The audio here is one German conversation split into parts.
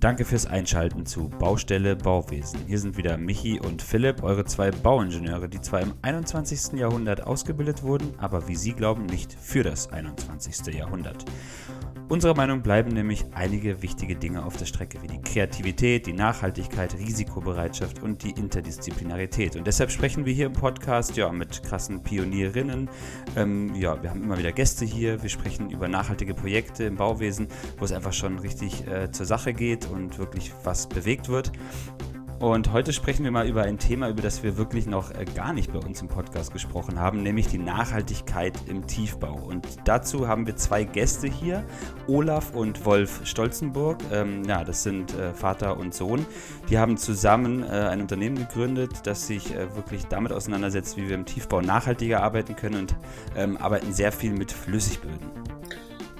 danke fürs Einschalten zu Baustelle Bauwesen. Hier sind wieder Michi und Philipp, eure zwei Bauingenieure, die zwar im 21. Jahrhundert ausgebildet wurden, aber wie sie glauben, nicht für das 21. Jahrhundert. Unserer Meinung bleiben nämlich einige wichtige Dinge auf der Strecke, wie die Kreativität, die Nachhaltigkeit, Risikobereitschaft und die Interdisziplinarität. Und deshalb sprechen wir hier im Podcast ja mit krassen Pionierinnen. Ähm, ja, wir haben immer wieder Gäste hier. Wir sprechen über nachhaltige Projekte im Bauwesen, wo es einfach schon richtig äh, zur Sache geht und wirklich was bewegt wird. Und heute sprechen wir mal über ein Thema, über das wir wirklich noch äh, gar nicht bei uns im Podcast gesprochen haben, nämlich die Nachhaltigkeit im Tiefbau. Und dazu haben wir zwei Gäste hier, Olaf und Wolf Stolzenburg. Ähm, ja, das sind äh, Vater und Sohn. Die haben zusammen äh, ein Unternehmen gegründet, das sich äh, wirklich damit auseinandersetzt, wie wir im Tiefbau nachhaltiger arbeiten können und ähm, arbeiten sehr viel mit Flüssigböden.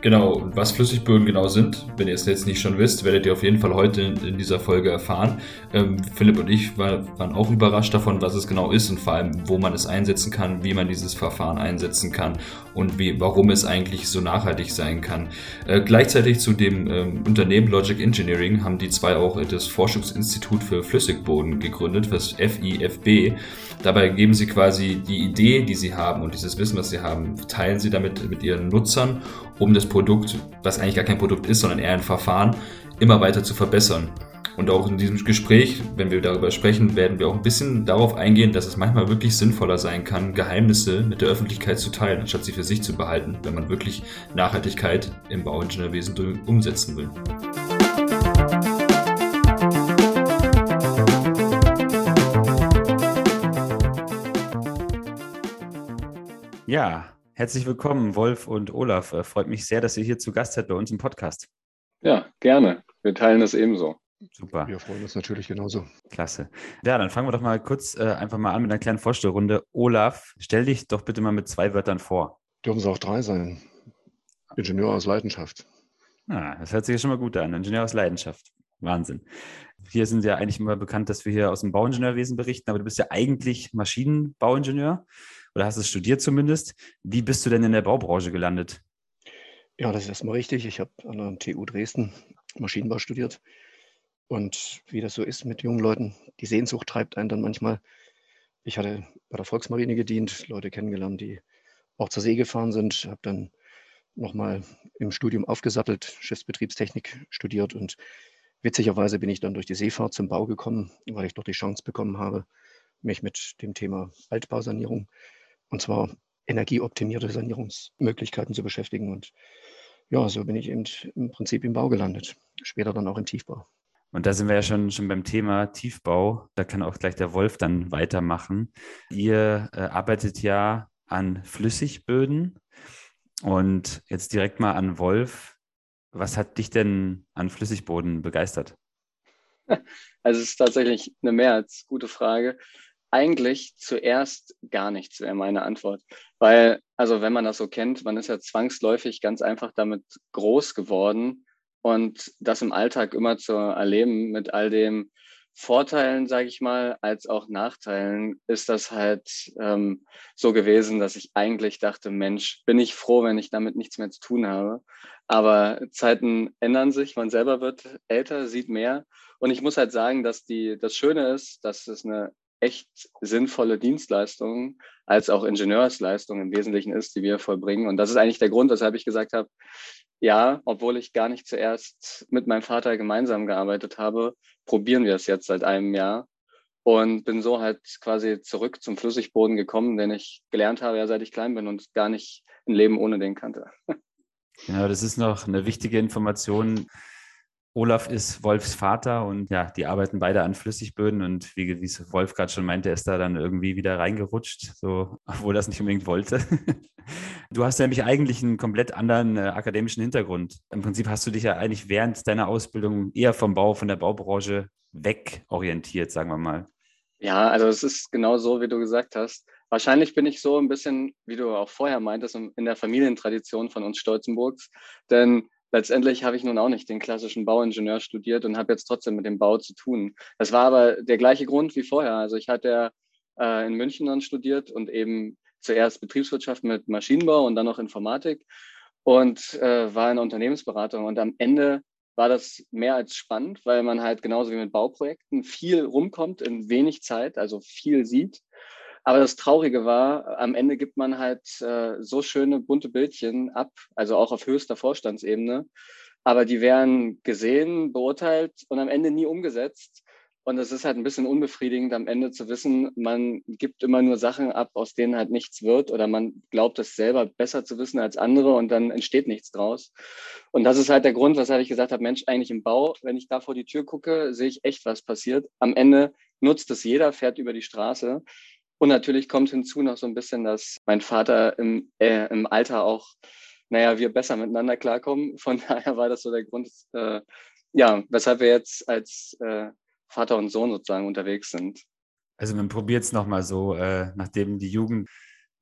Genau, was Flüssigböden genau sind, wenn ihr es jetzt nicht schon wisst, werdet ihr auf jeden Fall heute in, in dieser Folge erfahren. Ähm, Philipp und ich war, waren auch überrascht davon, was es genau ist und vor allem, wo man es einsetzen kann, wie man dieses Verfahren einsetzen kann und wie, warum es eigentlich so nachhaltig sein kann. Äh, gleichzeitig zu dem ähm, Unternehmen Logic Engineering haben die zwei auch das Forschungsinstitut für Flüssigboden gegründet, das FIFB. Dabei geben sie quasi die Idee, die sie haben und dieses Wissen, was sie haben, teilen sie damit mit ihren Nutzern um das Produkt, was eigentlich gar kein Produkt ist, sondern eher ein Verfahren, immer weiter zu verbessern. Und auch in diesem Gespräch, wenn wir darüber sprechen, werden wir auch ein bisschen darauf eingehen, dass es manchmal wirklich sinnvoller sein kann, Geheimnisse mit der Öffentlichkeit zu teilen, anstatt sie für sich zu behalten, wenn man wirklich Nachhaltigkeit im Bauingenieurwesen umsetzen will. Ja, Herzlich willkommen, Wolf und Olaf. Äh, freut mich sehr, dass ihr hier zu Gast seid bei uns im Podcast. Ja, gerne. Wir teilen das ebenso. Super. Wir freuen uns natürlich genauso. Klasse. Ja, dann fangen wir doch mal kurz äh, einfach mal an mit einer kleinen Vorstellrunde. Olaf, stell dich doch bitte mal mit zwei Wörtern vor. Dürfen es auch drei sein. Ingenieur aus Leidenschaft. Ah, das hört sich ja schon mal gut an. Ingenieur aus Leidenschaft. Wahnsinn. Hier sind ja eigentlich immer bekannt, dass wir hier aus dem Bauingenieurwesen berichten, aber du bist ja eigentlich Maschinenbauingenieur oder hast es studiert zumindest. Wie bist du denn in der Baubranche gelandet? Ja, das ist erstmal richtig. Ich habe an der TU Dresden Maschinenbau studiert. Und wie das so ist mit jungen Leuten, die Sehnsucht treibt einen dann manchmal. Ich hatte bei der Volksmarine gedient, Leute kennengelernt, die auch zur See gefahren sind, habe dann nochmal im Studium aufgesattelt, Schiffsbetriebstechnik studiert und witzigerweise bin ich dann durch die Seefahrt zum Bau gekommen, weil ich dort die Chance bekommen habe, mich mit dem Thema Altbausanierung und zwar energieoptimierte Sanierungsmöglichkeiten zu beschäftigen. Und ja, so bin ich eben im Prinzip im Bau gelandet, später dann auch im Tiefbau. Und da sind wir ja schon, schon beim Thema Tiefbau. Da kann auch gleich der Wolf dann weitermachen. Ihr äh, arbeitet ja an Flüssigböden. Und jetzt direkt mal an Wolf. Was hat dich denn an Flüssigboden begeistert? Also es ist tatsächlich eine mehr als gute Frage eigentlich zuerst gar nichts wäre meine Antwort. Weil, also wenn man das so kennt, man ist ja zwangsläufig ganz einfach damit groß geworden und das im Alltag immer zu erleben mit all den Vorteilen, sage ich mal, als auch Nachteilen, ist das halt ähm, so gewesen, dass ich eigentlich dachte, Mensch, bin ich froh, wenn ich damit nichts mehr zu tun habe. Aber Zeiten ändern sich, man selber wird älter, sieht mehr. Und ich muss halt sagen, dass die, das Schöne ist, dass es eine echt sinnvolle Dienstleistung als auch Ingenieursleistung im Wesentlichen ist, die wir vollbringen. Und das ist eigentlich der Grund, weshalb ich gesagt habe, ja, obwohl ich gar nicht zuerst mit meinem Vater gemeinsam gearbeitet habe, probieren wir es jetzt seit einem Jahr und bin so halt quasi zurück zum Flüssigboden gekommen, den ich gelernt habe, ja, seit ich klein bin und gar nicht ein Leben ohne den kannte. Genau, das ist noch eine wichtige Information. Olaf ist Wolfs Vater und ja, die arbeiten beide an Flüssigböden und wie, wie Wolf gerade schon meinte, ist da dann irgendwie wieder reingerutscht, so, obwohl das nicht unbedingt wollte. Du hast nämlich eigentlich einen komplett anderen äh, akademischen Hintergrund. Im Prinzip hast du dich ja eigentlich während deiner Ausbildung eher vom Bau, von der Baubranche weg orientiert, sagen wir mal. Ja, also es ist genau so, wie du gesagt hast. Wahrscheinlich bin ich so ein bisschen, wie du auch vorher meintest, in der Familientradition von uns Stolzenburgs. Denn letztendlich habe ich nun auch nicht den klassischen Bauingenieur studiert und habe jetzt trotzdem mit dem Bau zu tun. Das war aber der gleiche Grund wie vorher. Also ich hatte äh, in München dann studiert und eben zuerst Betriebswirtschaft mit Maschinenbau und dann noch Informatik und äh, war in Unternehmensberatung. Und am Ende war das mehr als spannend, weil man halt genauso wie mit Bauprojekten viel rumkommt in wenig Zeit, also viel sieht. Aber das Traurige war, am Ende gibt man halt äh, so schöne bunte Bildchen ab, also auch auf höchster Vorstandsebene. Aber die werden gesehen, beurteilt und am Ende nie umgesetzt. Und es ist halt ein bisschen unbefriedigend am Ende zu wissen, man gibt immer nur Sachen ab, aus denen halt nichts wird oder man glaubt es selber besser zu wissen als andere und dann entsteht nichts draus. Und das ist halt der Grund, weshalb ich gesagt habe, Mensch, eigentlich im Bau, wenn ich da vor die Tür gucke, sehe ich echt, was passiert. Am Ende nutzt es jeder, fährt über die Straße. Und natürlich kommt hinzu noch so ein bisschen, dass mein Vater im, äh, im Alter auch, naja, wir besser miteinander klarkommen. Von daher war das so der Grund, äh, ja, weshalb wir jetzt als äh, Vater und Sohn sozusagen unterwegs sind. Also man probiert es nochmal so, äh, nachdem die Jugend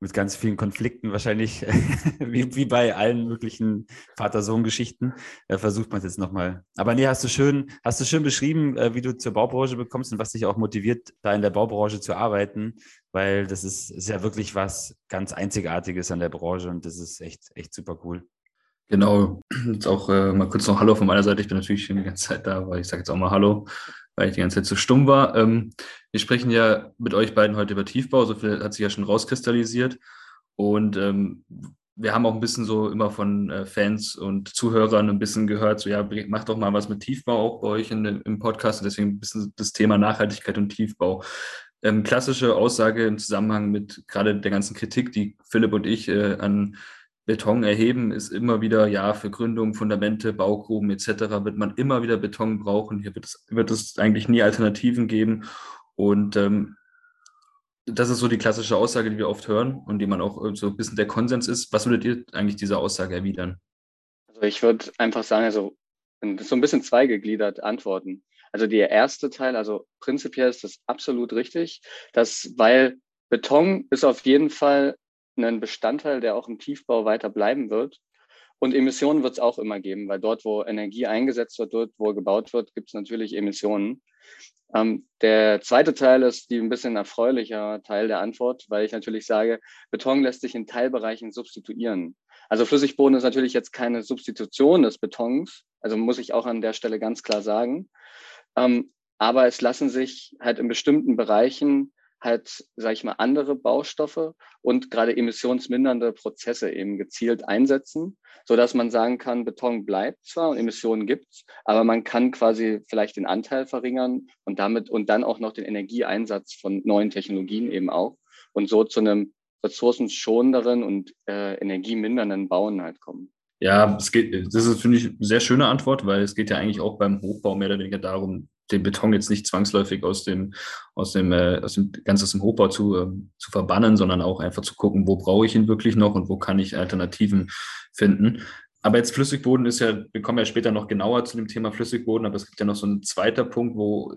mit ganz vielen Konflikten wahrscheinlich, wie, wie bei allen möglichen Vater-Sohn-Geschichten, äh, versucht man es jetzt nochmal. Aber nee, hast du schön, hast du schön beschrieben, äh, wie du zur Baubranche bekommst und was dich auch motiviert, da in der Baubranche zu arbeiten, weil das ist, ist ja wirklich was ganz Einzigartiges an der Branche und das ist echt, echt super cool. Genau, jetzt auch äh, mal kurz noch Hallo von meiner Seite. Ich bin natürlich schon die ganze Zeit da, aber ich sage jetzt auch mal Hallo weil ich die ganze Zeit so stumm war. Ähm, wir sprechen ja mit euch beiden heute über Tiefbau, so viel hat sich ja schon rauskristallisiert. Und ähm, wir haben auch ein bisschen so immer von äh, Fans und Zuhörern ein bisschen gehört, so ja, macht doch mal was mit Tiefbau auch bei euch in, im Podcast. Und deswegen ein bisschen das Thema Nachhaltigkeit und Tiefbau. Ähm, klassische Aussage im Zusammenhang mit gerade der ganzen Kritik, die Philipp und ich äh, an Beton erheben ist immer wieder, ja, für Gründung, Fundamente, Baugruben etc. wird man immer wieder Beton brauchen. Hier wird es, wird es eigentlich nie Alternativen geben. Und ähm, das ist so die klassische Aussage, die wir oft hören und die man auch äh, so ein bisschen der Konsens ist. Was würdet ihr eigentlich dieser Aussage erwidern? Also ich würde einfach sagen, also so ein bisschen zweigegliedert antworten. Also der erste Teil, also prinzipiell ist das absolut richtig, dass weil Beton ist auf jeden Fall ein Bestandteil, der auch im Tiefbau weiter bleiben wird. Und Emissionen wird es auch immer geben, weil dort, wo Energie eingesetzt wird, dort, wo gebaut wird, gibt es natürlich Emissionen. Ähm, der zweite Teil ist die ein bisschen erfreulicher Teil der Antwort, weil ich natürlich sage, Beton lässt sich in Teilbereichen substituieren. Also Flüssigboden ist natürlich jetzt keine Substitution des Betons, also muss ich auch an der Stelle ganz klar sagen. Ähm, aber es lassen sich halt in bestimmten Bereichen halt, sage ich mal, andere Baustoffe und gerade emissionsmindernde Prozesse eben gezielt einsetzen, so dass man sagen kann, Beton bleibt zwar und Emissionen gibt's, aber man kann quasi vielleicht den Anteil verringern und damit und dann auch noch den Energieeinsatz von neuen Technologien eben auch und so zu einem ressourcenschonenderen und äh, energiemindernden Bauen halt kommen. Ja, es geht, das ist, finde ich, eine sehr schöne Antwort, weil es geht ja eigentlich auch beim Hochbau mehr oder weniger darum, den Beton jetzt nicht zwangsläufig aus dem, aus dem, äh, aus dem ganz aus dem Hochbau zu, äh, zu verbannen, sondern auch einfach zu gucken, wo brauche ich ihn wirklich noch und wo kann ich Alternativen finden. Aber jetzt Flüssigboden ist ja, wir kommen ja später noch genauer zu dem Thema Flüssigboden, aber es gibt ja noch so einen zweiter Punkt, wo,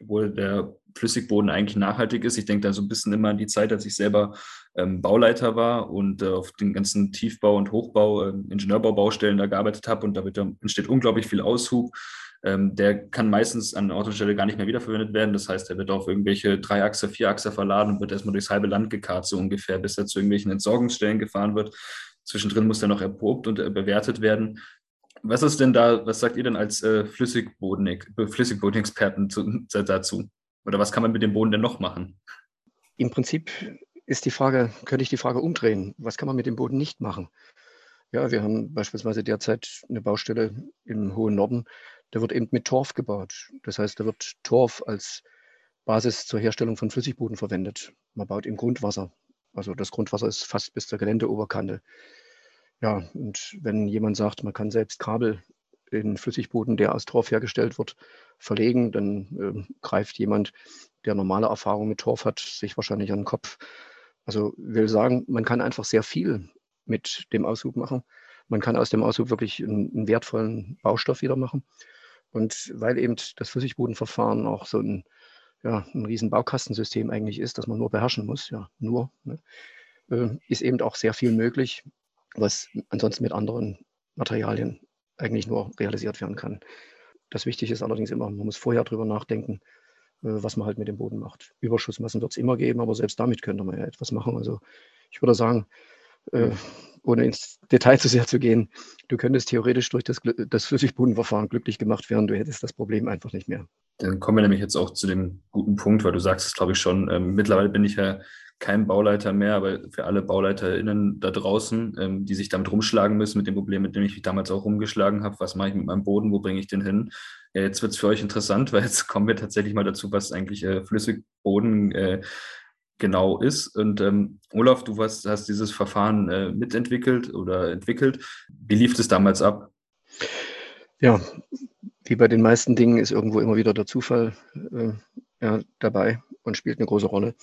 wo der Flüssigboden eigentlich nachhaltig ist. Ich denke da so ein bisschen immer an die Zeit, als ich selber ähm, Bauleiter war und äh, auf den ganzen Tiefbau- und Hochbau, äh, Ingenieurbaubaustellen da gearbeitet habe und da entsteht unglaublich viel Aushub ähm, der kann meistens an Ort und Stelle gar nicht mehr wiederverwendet werden. Das heißt, er wird auf irgendwelche Dreiachse, Vierachse verladen und wird erstmal durchs halbe Land gekarrt, so ungefähr, bis er zu irgendwelchen Entsorgungsstellen gefahren wird. Zwischendrin muss er noch erprobt und äh, bewertet werden. Was ist denn da, was sagt ihr denn als äh, Flüssigboden, Flüssigbodenexperten zu, dazu? Oder was kann man mit dem Boden denn noch machen? Im Prinzip ist die Frage, könnte ich die Frage umdrehen, was kann man mit dem Boden nicht machen? Ja, wir haben beispielsweise derzeit eine Baustelle im hohen Norden, der wird eben mit Torf gebaut. Das heißt, da wird Torf als Basis zur Herstellung von Flüssigboden verwendet. Man baut im Grundwasser. Also das Grundwasser ist fast bis zur Geländeoberkante. Ja, und wenn jemand sagt, man kann selbst Kabel in Flüssigboden, der aus Torf hergestellt wird, verlegen, dann äh, greift jemand, der normale Erfahrung mit Torf hat, sich wahrscheinlich an den Kopf. Also will sagen, man kann einfach sehr viel mit dem Aushub machen. Man kann aus dem Aushub wirklich einen, einen wertvollen Baustoff wieder machen. Und weil eben das Flüssigbodenverfahren auch so ein, ja, ein riesen Baukastensystem eigentlich ist, das man nur beherrschen muss, ja, nur, ne, äh, ist eben auch sehr viel möglich, was ansonsten mit anderen Materialien eigentlich nur realisiert werden kann. Das Wichtige ist allerdings immer, man muss vorher darüber nachdenken, äh, was man halt mit dem Boden macht. Überschussmassen wird es immer geben, aber selbst damit könnte man ja etwas machen. Also ich würde sagen, äh, ohne ins Detail zu sehr zu gehen, du könntest theoretisch durch das, das Flüssigbodenverfahren glücklich gemacht werden, du hättest das Problem einfach nicht mehr. Dann kommen wir nämlich jetzt auch zu dem guten Punkt, weil du sagst es, glaube ich, schon. Ähm, mittlerweile bin ich ja kein Bauleiter mehr, aber für alle BauleiterInnen da draußen, ähm, die sich damit rumschlagen müssen, mit dem Problem, mit dem ich mich damals auch rumgeschlagen habe, was mache ich mit meinem Boden, wo bringe ich den hin? Ja, jetzt wird es für euch interessant, weil jetzt kommen wir tatsächlich mal dazu, was eigentlich äh, Flüssigboden äh, genau ist. Und ähm, Olaf, du hast, hast dieses Verfahren äh, mitentwickelt oder entwickelt. Wie lief es damals ab? Ja, wie bei den meisten Dingen ist irgendwo immer wieder der Zufall äh, ja, dabei und spielt eine große Rolle.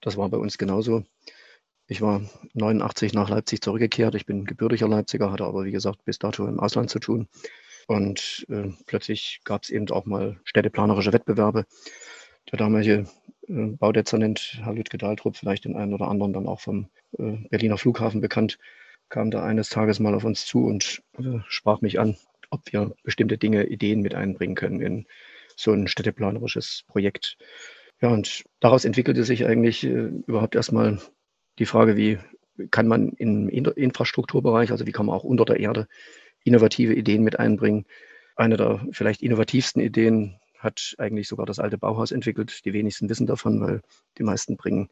Das war bei uns genauso. Ich war 89 nach Leipzig zurückgekehrt. Ich bin gebürtiger Leipziger, hatte aber, wie gesagt, bis dato im Ausland zu tun. Und äh, plötzlich gab es eben auch mal städteplanerische Wettbewerbe. Der damalige Baudezernent Herr Lütke Dahltrup, vielleicht den einen oder anderen dann auch vom äh, Berliner Flughafen bekannt, kam da eines Tages mal auf uns zu und äh, sprach mich an, ob wir bestimmte Dinge, Ideen mit einbringen können in so ein städteplanerisches Projekt. Ja, und daraus entwickelte sich eigentlich äh, überhaupt erstmal die Frage, wie kann man im Infrastrukturbereich, also wie kann man auch unter der Erde innovative Ideen mit einbringen. Eine der vielleicht innovativsten Ideen hat eigentlich sogar das alte Bauhaus entwickelt. Die wenigsten wissen davon, weil die meisten bringen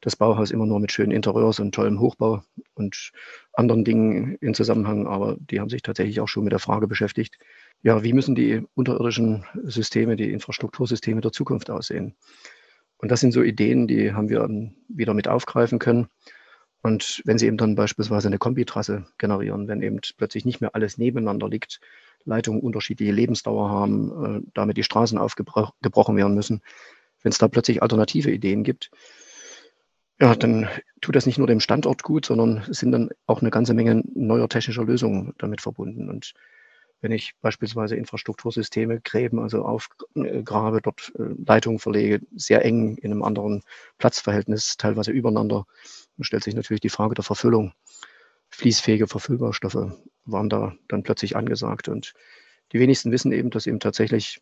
das Bauhaus immer nur mit schönen Interieurs und tollem Hochbau und anderen Dingen in Zusammenhang, aber die haben sich tatsächlich auch schon mit der Frage beschäftigt, ja, wie müssen die unterirdischen Systeme, die Infrastruktursysteme der Zukunft aussehen? Und das sind so Ideen, die haben wir wieder mit aufgreifen können. Und wenn Sie eben dann beispielsweise eine Kombitrasse generieren, wenn eben plötzlich nicht mehr alles nebeneinander liegt, Leitungen unterschiedliche Lebensdauer haben, äh, damit die Straßen aufgebrochen werden müssen, wenn es da plötzlich alternative Ideen gibt, ja, dann tut das nicht nur dem Standort gut, sondern es sind dann auch eine ganze Menge neuer technischer Lösungen damit verbunden. Und wenn ich beispielsweise Infrastruktursysteme, Gräben, also aufgrabe, dort äh, Leitungen verlege, sehr eng in einem anderen Platzverhältnis, teilweise übereinander, dann stellt sich natürlich die Frage der Verfüllung. Fließfähige Verfüllbarstoffe waren da dann plötzlich angesagt. Und die wenigsten wissen eben, dass eben tatsächlich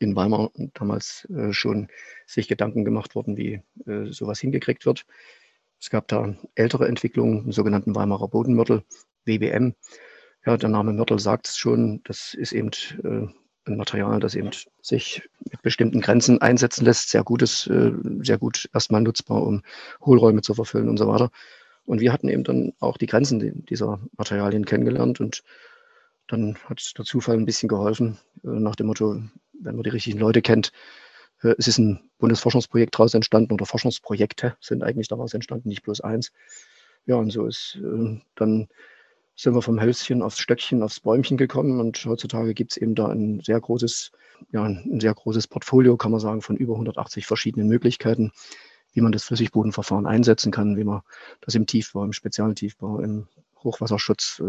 in Weimar damals äh, schon sich Gedanken gemacht wurden, wie äh, sowas hingekriegt wird. Es gab da ältere Entwicklungen, einen sogenannten Weimarer Bodenmörtel, WBM. Ja, der Name Mörtel sagt es schon, das ist eben äh, ein Material, das eben sich mit bestimmten Grenzen einsetzen lässt, sehr gutes, äh, sehr gut erstmal nutzbar, um Hohlräume zu verfüllen und so weiter. Und wir hatten eben dann auch die Grenzen dieser Materialien kennengelernt und dann hat der Zufall ein bisschen geholfen, äh, nach dem Motto, wenn man die richtigen Leute kennt, äh, es ist ein Bundesforschungsprojekt daraus entstanden oder Forschungsprojekte sind eigentlich daraus entstanden, nicht bloß eins. Ja, und so ist äh, dann sind wir vom Hölzchen aufs Stöckchen, aufs Bäumchen gekommen und heutzutage gibt es eben da ein sehr großes, ja, ein sehr großes Portfolio, kann man sagen, von über 180 verschiedenen Möglichkeiten, wie man das Flüssigbodenverfahren einsetzen kann, wie man das im Tiefbau, im Spezialtiefbau, im Hochwasserschutz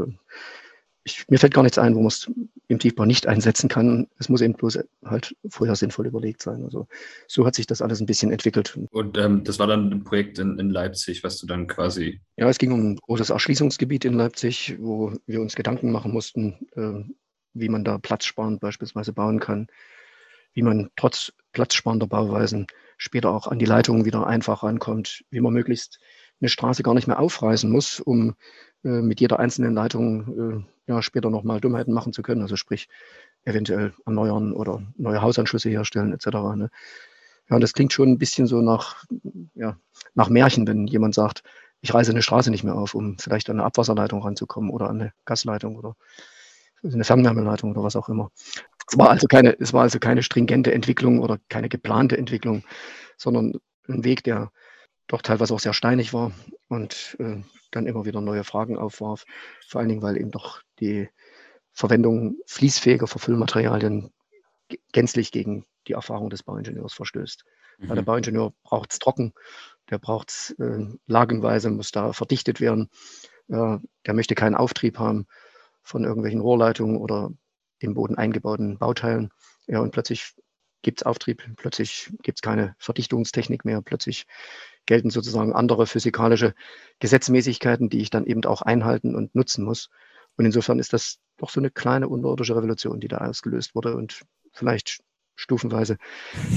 ich, mir fällt gar nichts ein, wo man es im Tiefbau nicht einsetzen kann. Es muss eben bloß halt vorher sinnvoll überlegt sein. Also so hat sich das alles ein bisschen entwickelt. Und ähm, das war dann ein Projekt in, in, Leipzig, was du dann quasi. Ja, es ging um ein großes Erschließungsgebiet in Leipzig, wo wir uns Gedanken machen mussten, äh, wie man da platzsparend beispielsweise bauen kann, wie man trotz platzsparender Bauweisen später auch an die Leitungen wieder einfach rankommt, wie man möglichst eine Straße gar nicht mehr aufreißen muss, um äh, mit jeder einzelnen Leitung äh, ja, später nochmal Dummheiten machen zu können. Also sprich, eventuell erneuern oder neue Hausanschlüsse herstellen etc. Ne? Ja, und das klingt schon ein bisschen so nach, ja, nach Märchen, wenn jemand sagt, ich reise eine Straße nicht mehr auf, um vielleicht an eine Abwasserleitung ranzukommen oder an eine Gasleitung oder eine Fernwärmeleitung oder was auch immer. Es war also keine, es war also keine stringente Entwicklung oder keine geplante Entwicklung, sondern ein Weg, der doch teilweise auch sehr steinig war und äh, dann immer wieder neue Fragen aufwarf. Vor allen Dingen, weil eben doch die Verwendung fließfähiger Verfüllmaterialien gänzlich gegen die Erfahrung des Bauingenieurs verstößt. Mhm. Weil der Bauingenieur braucht es trocken, der braucht es äh, lagenweise, muss da verdichtet werden. Äh, der möchte keinen Auftrieb haben von irgendwelchen Rohrleitungen oder im Boden eingebauten Bauteilen. Ja, und plötzlich gibt es Auftrieb, plötzlich gibt es keine Verdichtungstechnik mehr, plötzlich gelten sozusagen andere physikalische Gesetzmäßigkeiten, die ich dann eben auch einhalten und nutzen muss. Und insofern ist das doch so eine kleine unterirdische Revolution, die da ausgelöst wurde und vielleicht stufenweise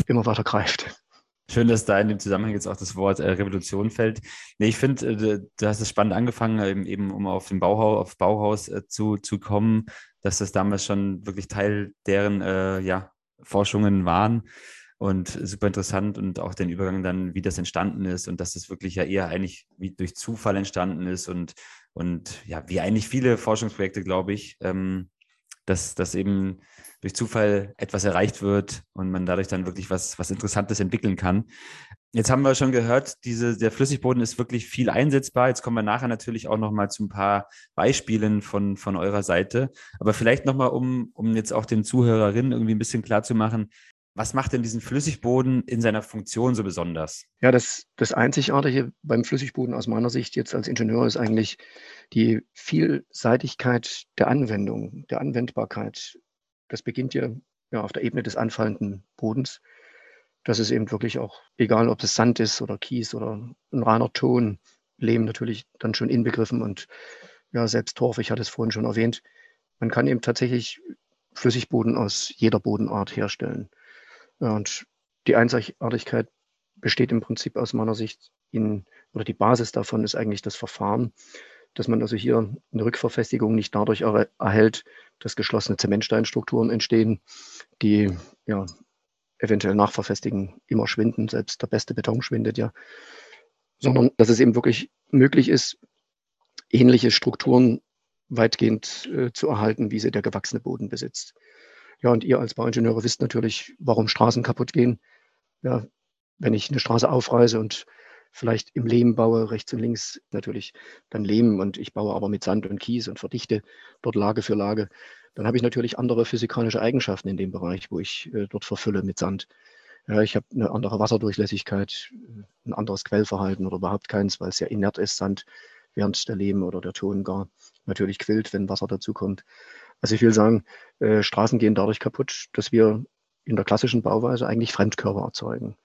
immer weiter greift. Schön, dass da in dem Zusammenhang jetzt auch das Wort äh, Revolution fällt. Nee, ich finde, äh, du hast es spannend angefangen, eben, eben um auf den Bauhaus, auf Bauhaus äh, zu, zu kommen, dass das damals schon wirklich Teil deren äh, ja, Forschungen waren und super interessant und auch den Übergang dann, wie das entstanden ist und dass das wirklich ja eher eigentlich wie durch Zufall entstanden ist und, und ja, wie eigentlich viele Forschungsprojekte, glaube ich, ähm, dass, dass eben durch Zufall etwas erreicht wird und man dadurch dann wirklich was, was Interessantes entwickeln kann. Jetzt haben wir schon gehört, diese, der Flüssigboden ist wirklich viel einsetzbar. Jetzt kommen wir nachher natürlich auch noch mal zu ein paar Beispielen von, von eurer Seite. Aber vielleicht noch mal, um, um jetzt auch den Zuhörerinnen irgendwie ein bisschen klar zu machen, was macht denn diesen Flüssigboden in seiner Funktion so besonders? Ja, das, das Einzigartige beim Flüssigboden aus meiner Sicht jetzt als Ingenieur ist eigentlich die Vielseitigkeit der Anwendung, der Anwendbarkeit. Das beginnt ja, ja auf der Ebene des anfallenden Bodens. Das ist eben wirklich auch, egal ob es Sand ist oder Kies oder ein reiner Ton, Lehm natürlich dann schon inbegriffen und ja, selbst Torf, ich hatte es vorhin schon erwähnt. Man kann eben tatsächlich Flüssigboden aus jeder Bodenart herstellen. Und die Einzigartigkeit besteht im Prinzip aus meiner Sicht in, oder die Basis davon ist eigentlich das Verfahren, dass man also hier eine Rückverfestigung nicht dadurch er, erhält, dass geschlossene Zementsteinstrukturen entstehen, die ja eventuell nach Verfestigen immer schwinden, selbst der beste Beton schwindet ja, sondern dass es eben wirklich möglich ist, ähnliche Strukturen weitgehend äh, zu erhalten, wie sie der gewachsene Boden besitzt. Ja, und ihr als Bauingenieure wisst natürlich, warum Straßen kaputt gehen. Ja, wenn ich eine Straße aufreiße und vielleicht im Lehm baue, rechts und links natürlich dann Lehm und ich baue aber mit Sand und Kies und verdichte dort Lage für Lage, dann habe ich natürlich andere physikalische Eigenschaften in dem Bereich, wo ich äh, dort verfülle mit Sand. Ja, ich habe eine andere Wasserdurchlässigkeit, ein anderes Quellverhalten oder überhaupt keins, weil es ja inert ist, Sand, während der Lehm oder der Ton gar natürlich quillt, wenn Wasser dazukommt. Also ich will sagen, äh, Straßen gehen dadurch kaputt, dass wir in der klassischen Bauweise eigentlich Fremdkörper erzeugen.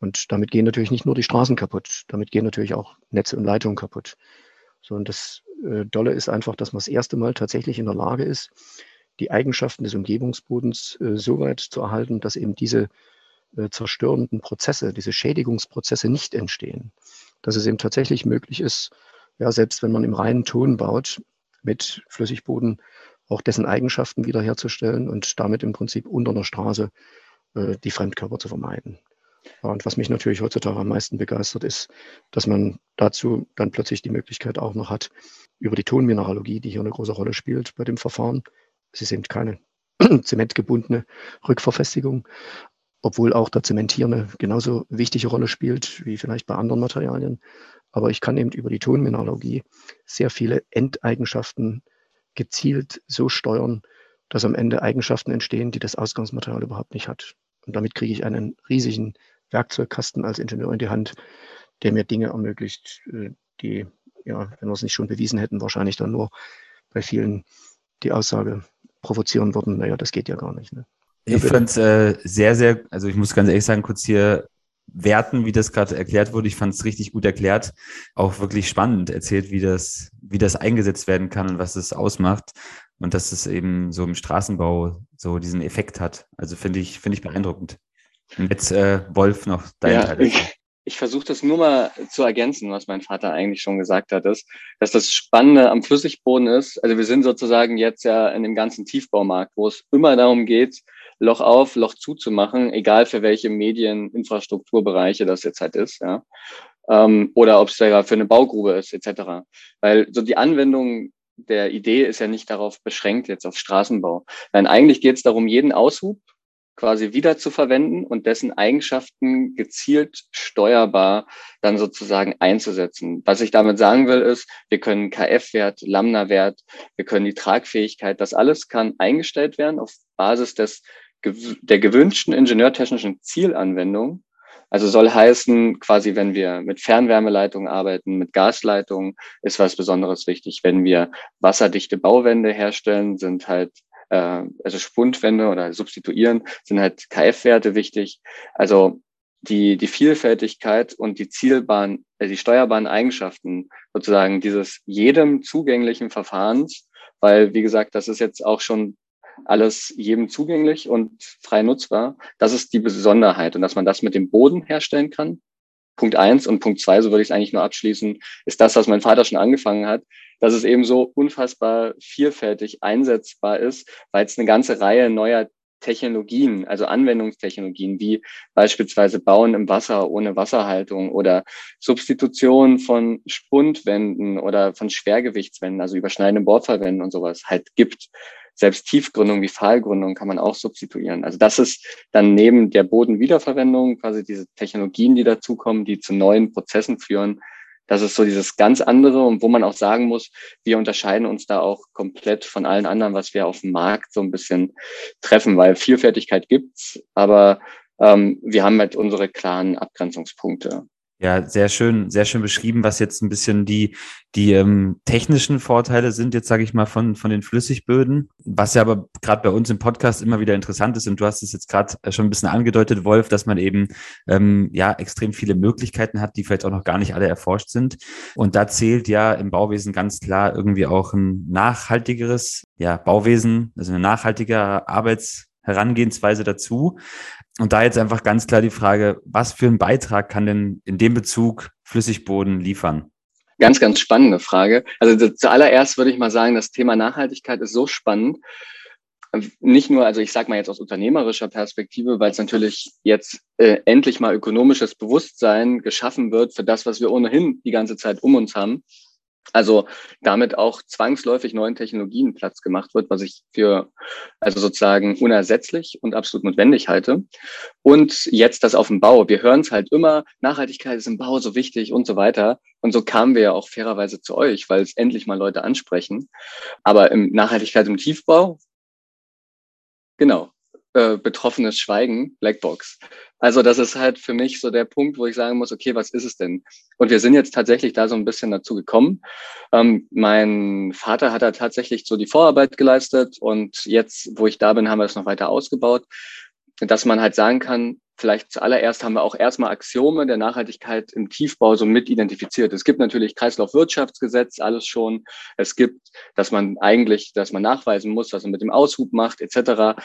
Und damit gehen natürlich nicht nur die Straßen kaputt, damit gehen natürlich auch Netze und Leitungen kaputt. So, und das äh, Dolle ist einfach, dass man das erste Mal tatsächlich in der Lage ist, die Eigenschaften des Umgebungsbodens äh, so weit zu erhalten, dass eben diese äh, zerstörenden Prozesse, diese Schädigungsprozesse nicht entstehen. Dass es eben tatsächlich möglich ist, ja, selbst wenn man im reinen Ton baut, mit Flüssigboden auch dessen Eigenschaften wiederherzustellen und damit im Prinzip unter einer Straße äh, die Fremdkörper zu vermeiden. Und was mich natürlich heutzutage am meisten begeistert, ist, dass man dazu dann plötzlich die Möglichkeit auch noch hat, über die Tonmineralogie, die hier eine große Rolle spielt bei dem Verfahren. Ist eben keine zementgebundene Rückverfestigung, obwohl auch der Zement hier eine genauso wichtige Rolle spielt wie vielleicht bei anderen Materialien. Aber ich kann eben über die Tonmineralogie sehr viele Endeigenschaften gezielt so steuern, dass am Ende Eigenschaften entstehen, die das Ausgangsmaterial überhaupt nicht hat. Und damit kriege ich einen riesigen Werkzeugkasten als Ingenieur in die Hand, der mir Dinge ermöglicht, äh, die, ja, wenn wir es nicht schon bewiesen hätten, wahrscheinlich dann nur bei vielen die Aussage provozieren würden, naja, das geht ja gar nicht. Ne? Ich fand es äh, sehr, sehr, also ich muss ganz ehrlich sagen, kurz hier werten, wie das gerade erklärt wurde. Ich fand es richtig gut erklärt, auch wirklich spannend erzählt, wie das, wie das eingesetzt werden kann und was es ausmacht und dass es eben so im Straßenbau so diesen Effekt hat. Also finde ich, finde ich beeindruckend. Und jetzt äh, Wolf noch dein ja, Teil. Ich, ich versuche das nur mal zu ergänzen, was mein Vater eigentlich schon gesagt hat, ist, dass das Spannende am Flüssigboden ist. Also wir sind sozusagen jetzt ja in dem ganzen Tiefbaumarkt, wo es immer darum geht, Loch auf, Loch zuzumachen, egal für welche Medieninfrastrukturbereiche das jetzt halt ist, ja. Ähm, oder ob es sogar für eine Baugrube ist, etc. Weil so die Anwendung der Idee ist ja nicht darauf beschränkt, jetzt auf Straßenbau. Nein, eigentlich geht es darum, jeden Aushub quasi wieder zu verwenden und dessen Eigenschaften gezielt steuerbar dann sozusagen einzusetzen. Was ich damit sagen will, ist, wir können KF-Wert, Lambda-Wert, wir können die Tragfähigkeit, das alles kann eingestellt werden auf Basis des der gewünschten ingenieurtechnischen Zielanwendung. Also soll heißen, quasi, wenn wir mit Fernwärmeleitungen arbeiten, mit Gasleitungen, ist was Besonderes wichtig. Wenn wir wasserdichte Bauwände herstellen, sind halt, äh, also Spundwände oder substituieren, sind halt KF-Werte wichtig. Also die, die Vielfältigkeit und die zielbaren, äh, die steuerbaren Eigenschaften sozusagen dieses jedem zugänglichen Verfahrens, weil, wie gesagt, das ist jetzt auch schon alles jedem zugänglich und frei nutzbar. Das ist die Besonderheit und dass man das mit dem Boden herstellen kann. Punkt eins und Punkt zwei, so würde ich es eigentlich nur abschließen, ist das, was mein Vater schon angefangen hat, dass es eben so unfassbar vielfältig einsetzbar ist, weil es eine ganze Reihe neuer Technologien, also Anwendungstechnologien, wie beispielsweise Bauen im Wasser ohne Wasserhaltung oder Substitution von Spundwänden oder von Schwergewichtswänden, also überschneidenden Bordverwänden und sowas halt gibt. Selbst Tiefgründung wie Pfahlgründung kann man auch substituieren. Also das ist dann neben der Bodenwiederverwendung quasi diese Technologien, die dazukommen, die zu neuen Prozessen führen, das ist so dieses ganz andere und wo man auch sagen muss, wir unterscheiden uns da auch komplett von allen anderen, was wir auf dem Markt so ein bisschen treffen, weil Vielfältigkeit gibt's, aber ähm, wir haben halt unsere klaren Abgrenzungspunkte. Ja, sehr schön, sehr schön beschrieben, was jetzt ein bisschen die, die ähm, technischen Vorteile sind, jetzt sage ich mal, von, von den Flüssigböden. Was ja aber gerade bei uns im Podcast immer wieder interessant ist, und du hast es jetzt gerade äh, schon ein bisschen angedeutet, Wolf, dass man eben ähm, ja extrem viele Möglichkeiten hat, die vielleicht auch noch gar nicht alle erforscht sind. Und da zählt ja im Bauwesen ganz klar irgendwie auch ein nachhaltigeres ja, Bauwesen, also eine nachhaltige Arbeits Herangehensweise dazu. Und da jetzt einfach ganz klar die Frage, was für einen Beitrag kann denn in dem Bezug Flüssigboden liefern? Ganz, ganz spannende Frage. Also zuallererst würde ich mal sagen, das Thema Nachhaltigkeit ist so spannend. Nicht nur, also ich sage mal jetzt aus unternehmerischer Perspektive, weil es natürlich jetzt äh, endlich mal ökonomisches Bewusstsein geschaffen wird für das, was wir ohnehin die ganze Zeit um uns haben. Also damit auch zwangsläufig neuen Technologien Platz gemacht wird, was ich für also sozusagen unersetzlich und absolut notwendig halte. Und jetzt das auf dem Bau. Wir hören es halt immer, Nachhaltigkeit ist im Bau so wichtig und so weiter. Und so kamen wir ja auch fairerweise zu euch, weil es endlich mal Leute ansprechen. Aber im Nachhaltigkeit im Tiefbau, genau, äh, betroffenes Schweigen, Blackbox. Also das ist halt für mich so der Punkt, wo ich sagen muss, okay, was ist es denn? Und wir sind jetzt tatsächlich da so ein bisschen dazu gekommen. Ähm, mein Vater hat da tatsächlich so die Vorarbeit geleistet und jetzt, wo ich da bin, haben wir es noch weiter ausgebaut, dass man halt sagen kann, vielleicht zuallererst haben wir auch erstmal Axiome der Nachhaltigkeit im Tiefbau so mit identifiziert. Es gibt natürlich Kreislaufwirtschaftsgesetz, alles schon. Es gibt, dass man eigentlich, dass man nachweisen muss, was man mit dem Aushub macht, etc.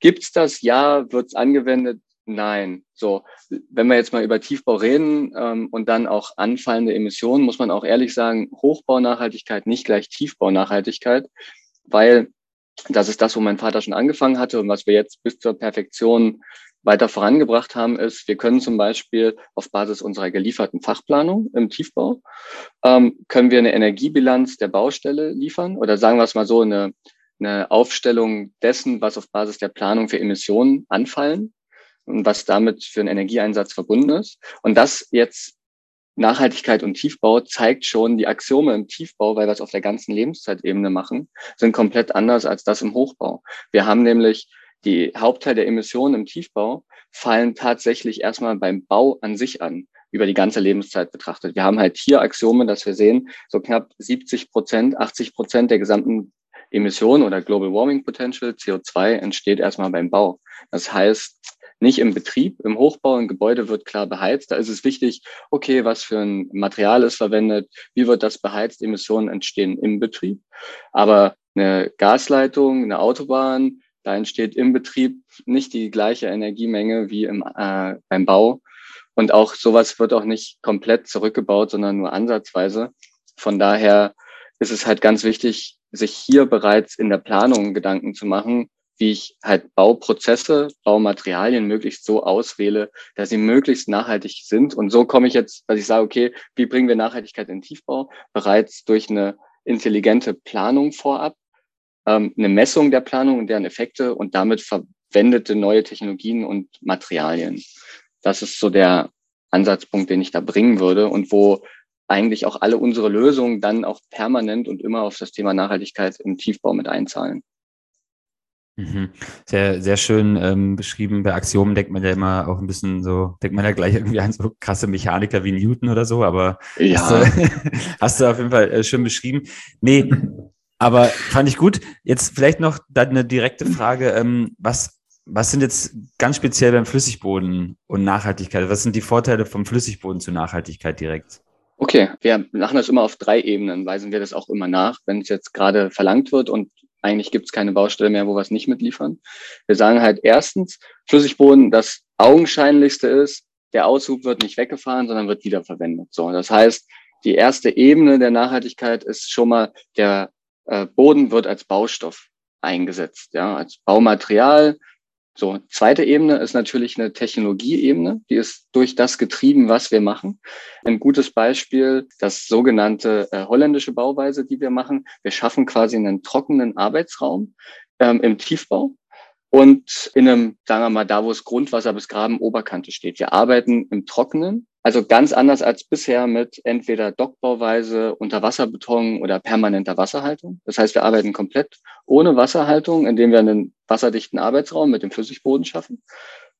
Gibt's das? Ja. Wird's angewendet? Nein. So, wenn wir jetzt mal über Tiefbau reden ähm, und dann auch anfallende Emissionen, muss man auch ehrlich sagen, Hochbaunachhaltigkeit nicht gleich Tiefbaunachhaltigkeit, weil das ist das, wo mein Vater schon angefangen hatte und was wir jetzt bis zur Perfektion weiter vorangebracht haben, ist, wir können zum Beispiel auf Basis unserer gelieferten Fachplanung im Tiefbau, ähm, können wir eine Energiebilanz der Baustelle liefern oder sagen wir es mal so, eine eine Aufstellung dessen, was auf Basis der Planung für Emissionen anfallen und was damit für einen Energieeinsatz verbunden ist. Und das jetzt Nachhaltigkeit und Tiefbau zeigt schon, die Axiome im Tiefbau, weil wir es auf der ganzen Lebenszeitebene machen, sind komplett anders als das im Hochbau. Wir haben nämlich die Hauptteil der Emissionen im Tiefbau fallen tatsächlich erstmal beim Bau an sich an über die ganze Lebenszeit betrachtet. Wir haben halt hier Axiome, dass wir sehen, so knapp 70 Prozent, 80 Prozent der gesamten Emission oder Global Warming Potential, CO2, entsteht erstmal beim Bau. Das heißt, nicht im Betrieb, im Hochbau, ein Gebäude wird klar beheizt. Da ist es wichtig, okay, was für ein Material ist verwendet, wie wird das beheizt, Emissionen entstehen im Betrieb. Aber eine Gasleitung, eine Autobahn, da entsteht im Betrieb nicht die gleiche Energiemenge wie im, äh, beim Bau. Und auch sowas wird auch nicht komplett zurückgebaut, sondern nur ansatzweise. Von daher ist es halt ganz wichtig, sich hier bereits in der Planung Gedanken zu machen, wie ich halt Bauprozesse, Baumaterialien möglichst so auswähle, dass sie möglichst nachhaltig sind. Und so komme ich jetzt, dass ich sage, okay, wie bringen wir Nachhaltigkeit in den Tiefbau? Bereits durch eine intelligente Planung vorab, ähm, eine Messung der Planung und deren Effekte und damit verwendete neue Technologien und Materialien. Das ist so der Ansatzpunkt, den ich da bringen würde und wo eigentlich auch alle unsere Lösungen dann auch permanent und immer auf das Thema Nachhaltigkeit im Tiefbau mit einzahlen. Mhm. Sehr, sehr schön ähm, beschrieben. Bei Axiomen denkt man ja immer auch ein bisschen so, denkt man ja gleich irgendwie an so krasse Mechaniker wie Newton oder so, aber ja. hast, du, hast du auf jeden Fall äh, schön beschrieben. Nee, aber fand ich gut. Jetzt vielleicht noch dann eine direkte Frage. Ähm, was, was sind jetzt ganz speziell beim Flüssigboden und Nachhaltigkeit? Was sind die Vorteile vom Flüssigboden zur Nachhaltigkeit direkt? Okay, wir machen das immer auf drei Ebenen, weisen wir das auch immer nach, wenn es jetzt gerade verlangt wird und eigentlich gibt es keine Baustelle mehr, wo wir es nicht mitliefern. Wir sagen halt erstens, Flüssigboden, das augenscheinlichste ist, der Aushub wird nicht weggefahren, sondern wird wiederverwendet. So, das heißt, die erste Ebene der Nachhaltigkeit ist schon mal, der äh, Boden wird als Baustoff eingesetzt, ja, als Baumaterial. So, zweite Ebene ist natürlich eine Technologieebene, die ist durch das getrieben, was wir machen. Ein gutes Beispiel, das sogenannte äh, holländische Bauweise, die wir machen. Wir schaffen quasi einen trockenen Arbeitsraum ähm, im Tiefbau und in einem, sagen wir mal, da, wo es Grundwasser bis Graben Oberkante steht. Wir arbeiten im Trockenen, also ganz anders als bisher mit entweder Dockbauweise, Unterwasserbeton oder permanenter Wasserhaltung. Das heißt, wir arbeiten komplett ohne Wasserhaltung, indem wir einen wasserdichten Arbeitsraum mit dem Flüssigboden schaffen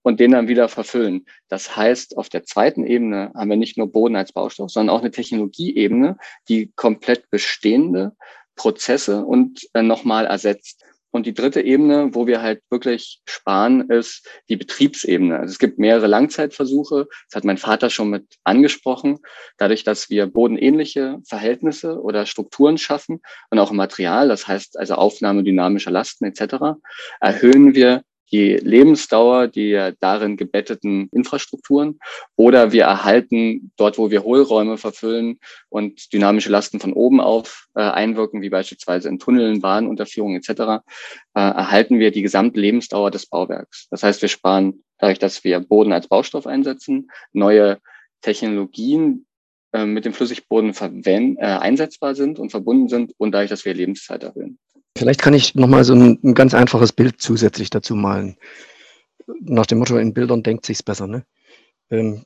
und den dann wieder verfüllen. Das heißt, auf der zweiten Ebene haben wir nicht nur Boden als Baustoff, sondern auch eine Technologieebene, die komplett bestehende Prozesse und äh, nochmal ersetzt. Und die dritte Ebene, wo wir halt wirklich sparen, ist die Betriebsebene. Also es gibt mehrere Langzeitversuche. Das hat mein Vater schon mit angesprochen. Dadurch, dass wir bodenähnliche Verhältnisse oder Strukturen schaffen und auch Material, das heißt also Aufnahme dynamischer Lasten etc., erhöhen wir die Lebensdauer der darin gebetteten Infrastrukturen oder wir erhalten dort, wo wir Hohlräume verfüllen und dynamische Lasten von oben auf äh, einwirken, wie beispielsweise in Tunneln, Bahnunterführungen etc., äh, erhalten wir die gesamte Lebensdauer des Bauwerks. Das heißt, wir sparen dadurch, dass wir Boden als Baustoff einsetzen, neue Technologien äh, mit dem Flüssigboden äh, einsetzbar sind und verbunden sind und dadurch, dass wir Lebenszeit erhöhen. Vielleicht kann ich nochmal so ein, ein, ganz einfaches Bild zusätzlich dazu malen. Nach dem Motto, in Bildern denkt sich's besser. Ne? Ähm,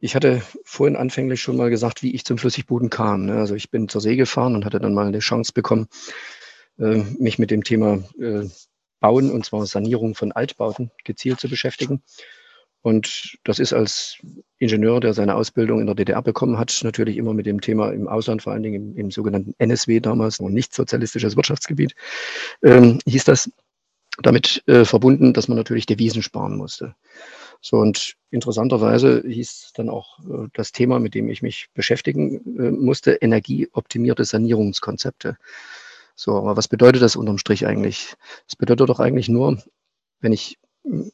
ich hatte vorhin anfänglich schon mal gesagt, wie ich zum Flüssigboden kam. Ne? Also ich bin zur See gefahren und hatte dann mal eine Chance bekommen, äh, mich mit dem Thema äh, Bauen, und zwar Sanierung von Altbauten, gezielt zu beschäftigen. Und das ist als Ingenieur, der seine Ausbildung in der DDR bekommen hat, natürlich immer mit dem Thema im Ausland, vor allen Dingen im, im sogenannten NSW damals, noch nicht sozialistisches Wirtschaftsgebiet, ähm, hieß das, damit äh, verbunden, dass man natürlich Devisen sparen musste. So und interessanterweise hieß dann auch äh, das Thema, mit dem ich mich beschäftigen äh, musste, energieoptimierte Sanierungskonzepte. So, aber was bedeutet das unterm Strich eigentlich? Das bedeutet doch eigentlich nur, wenn ich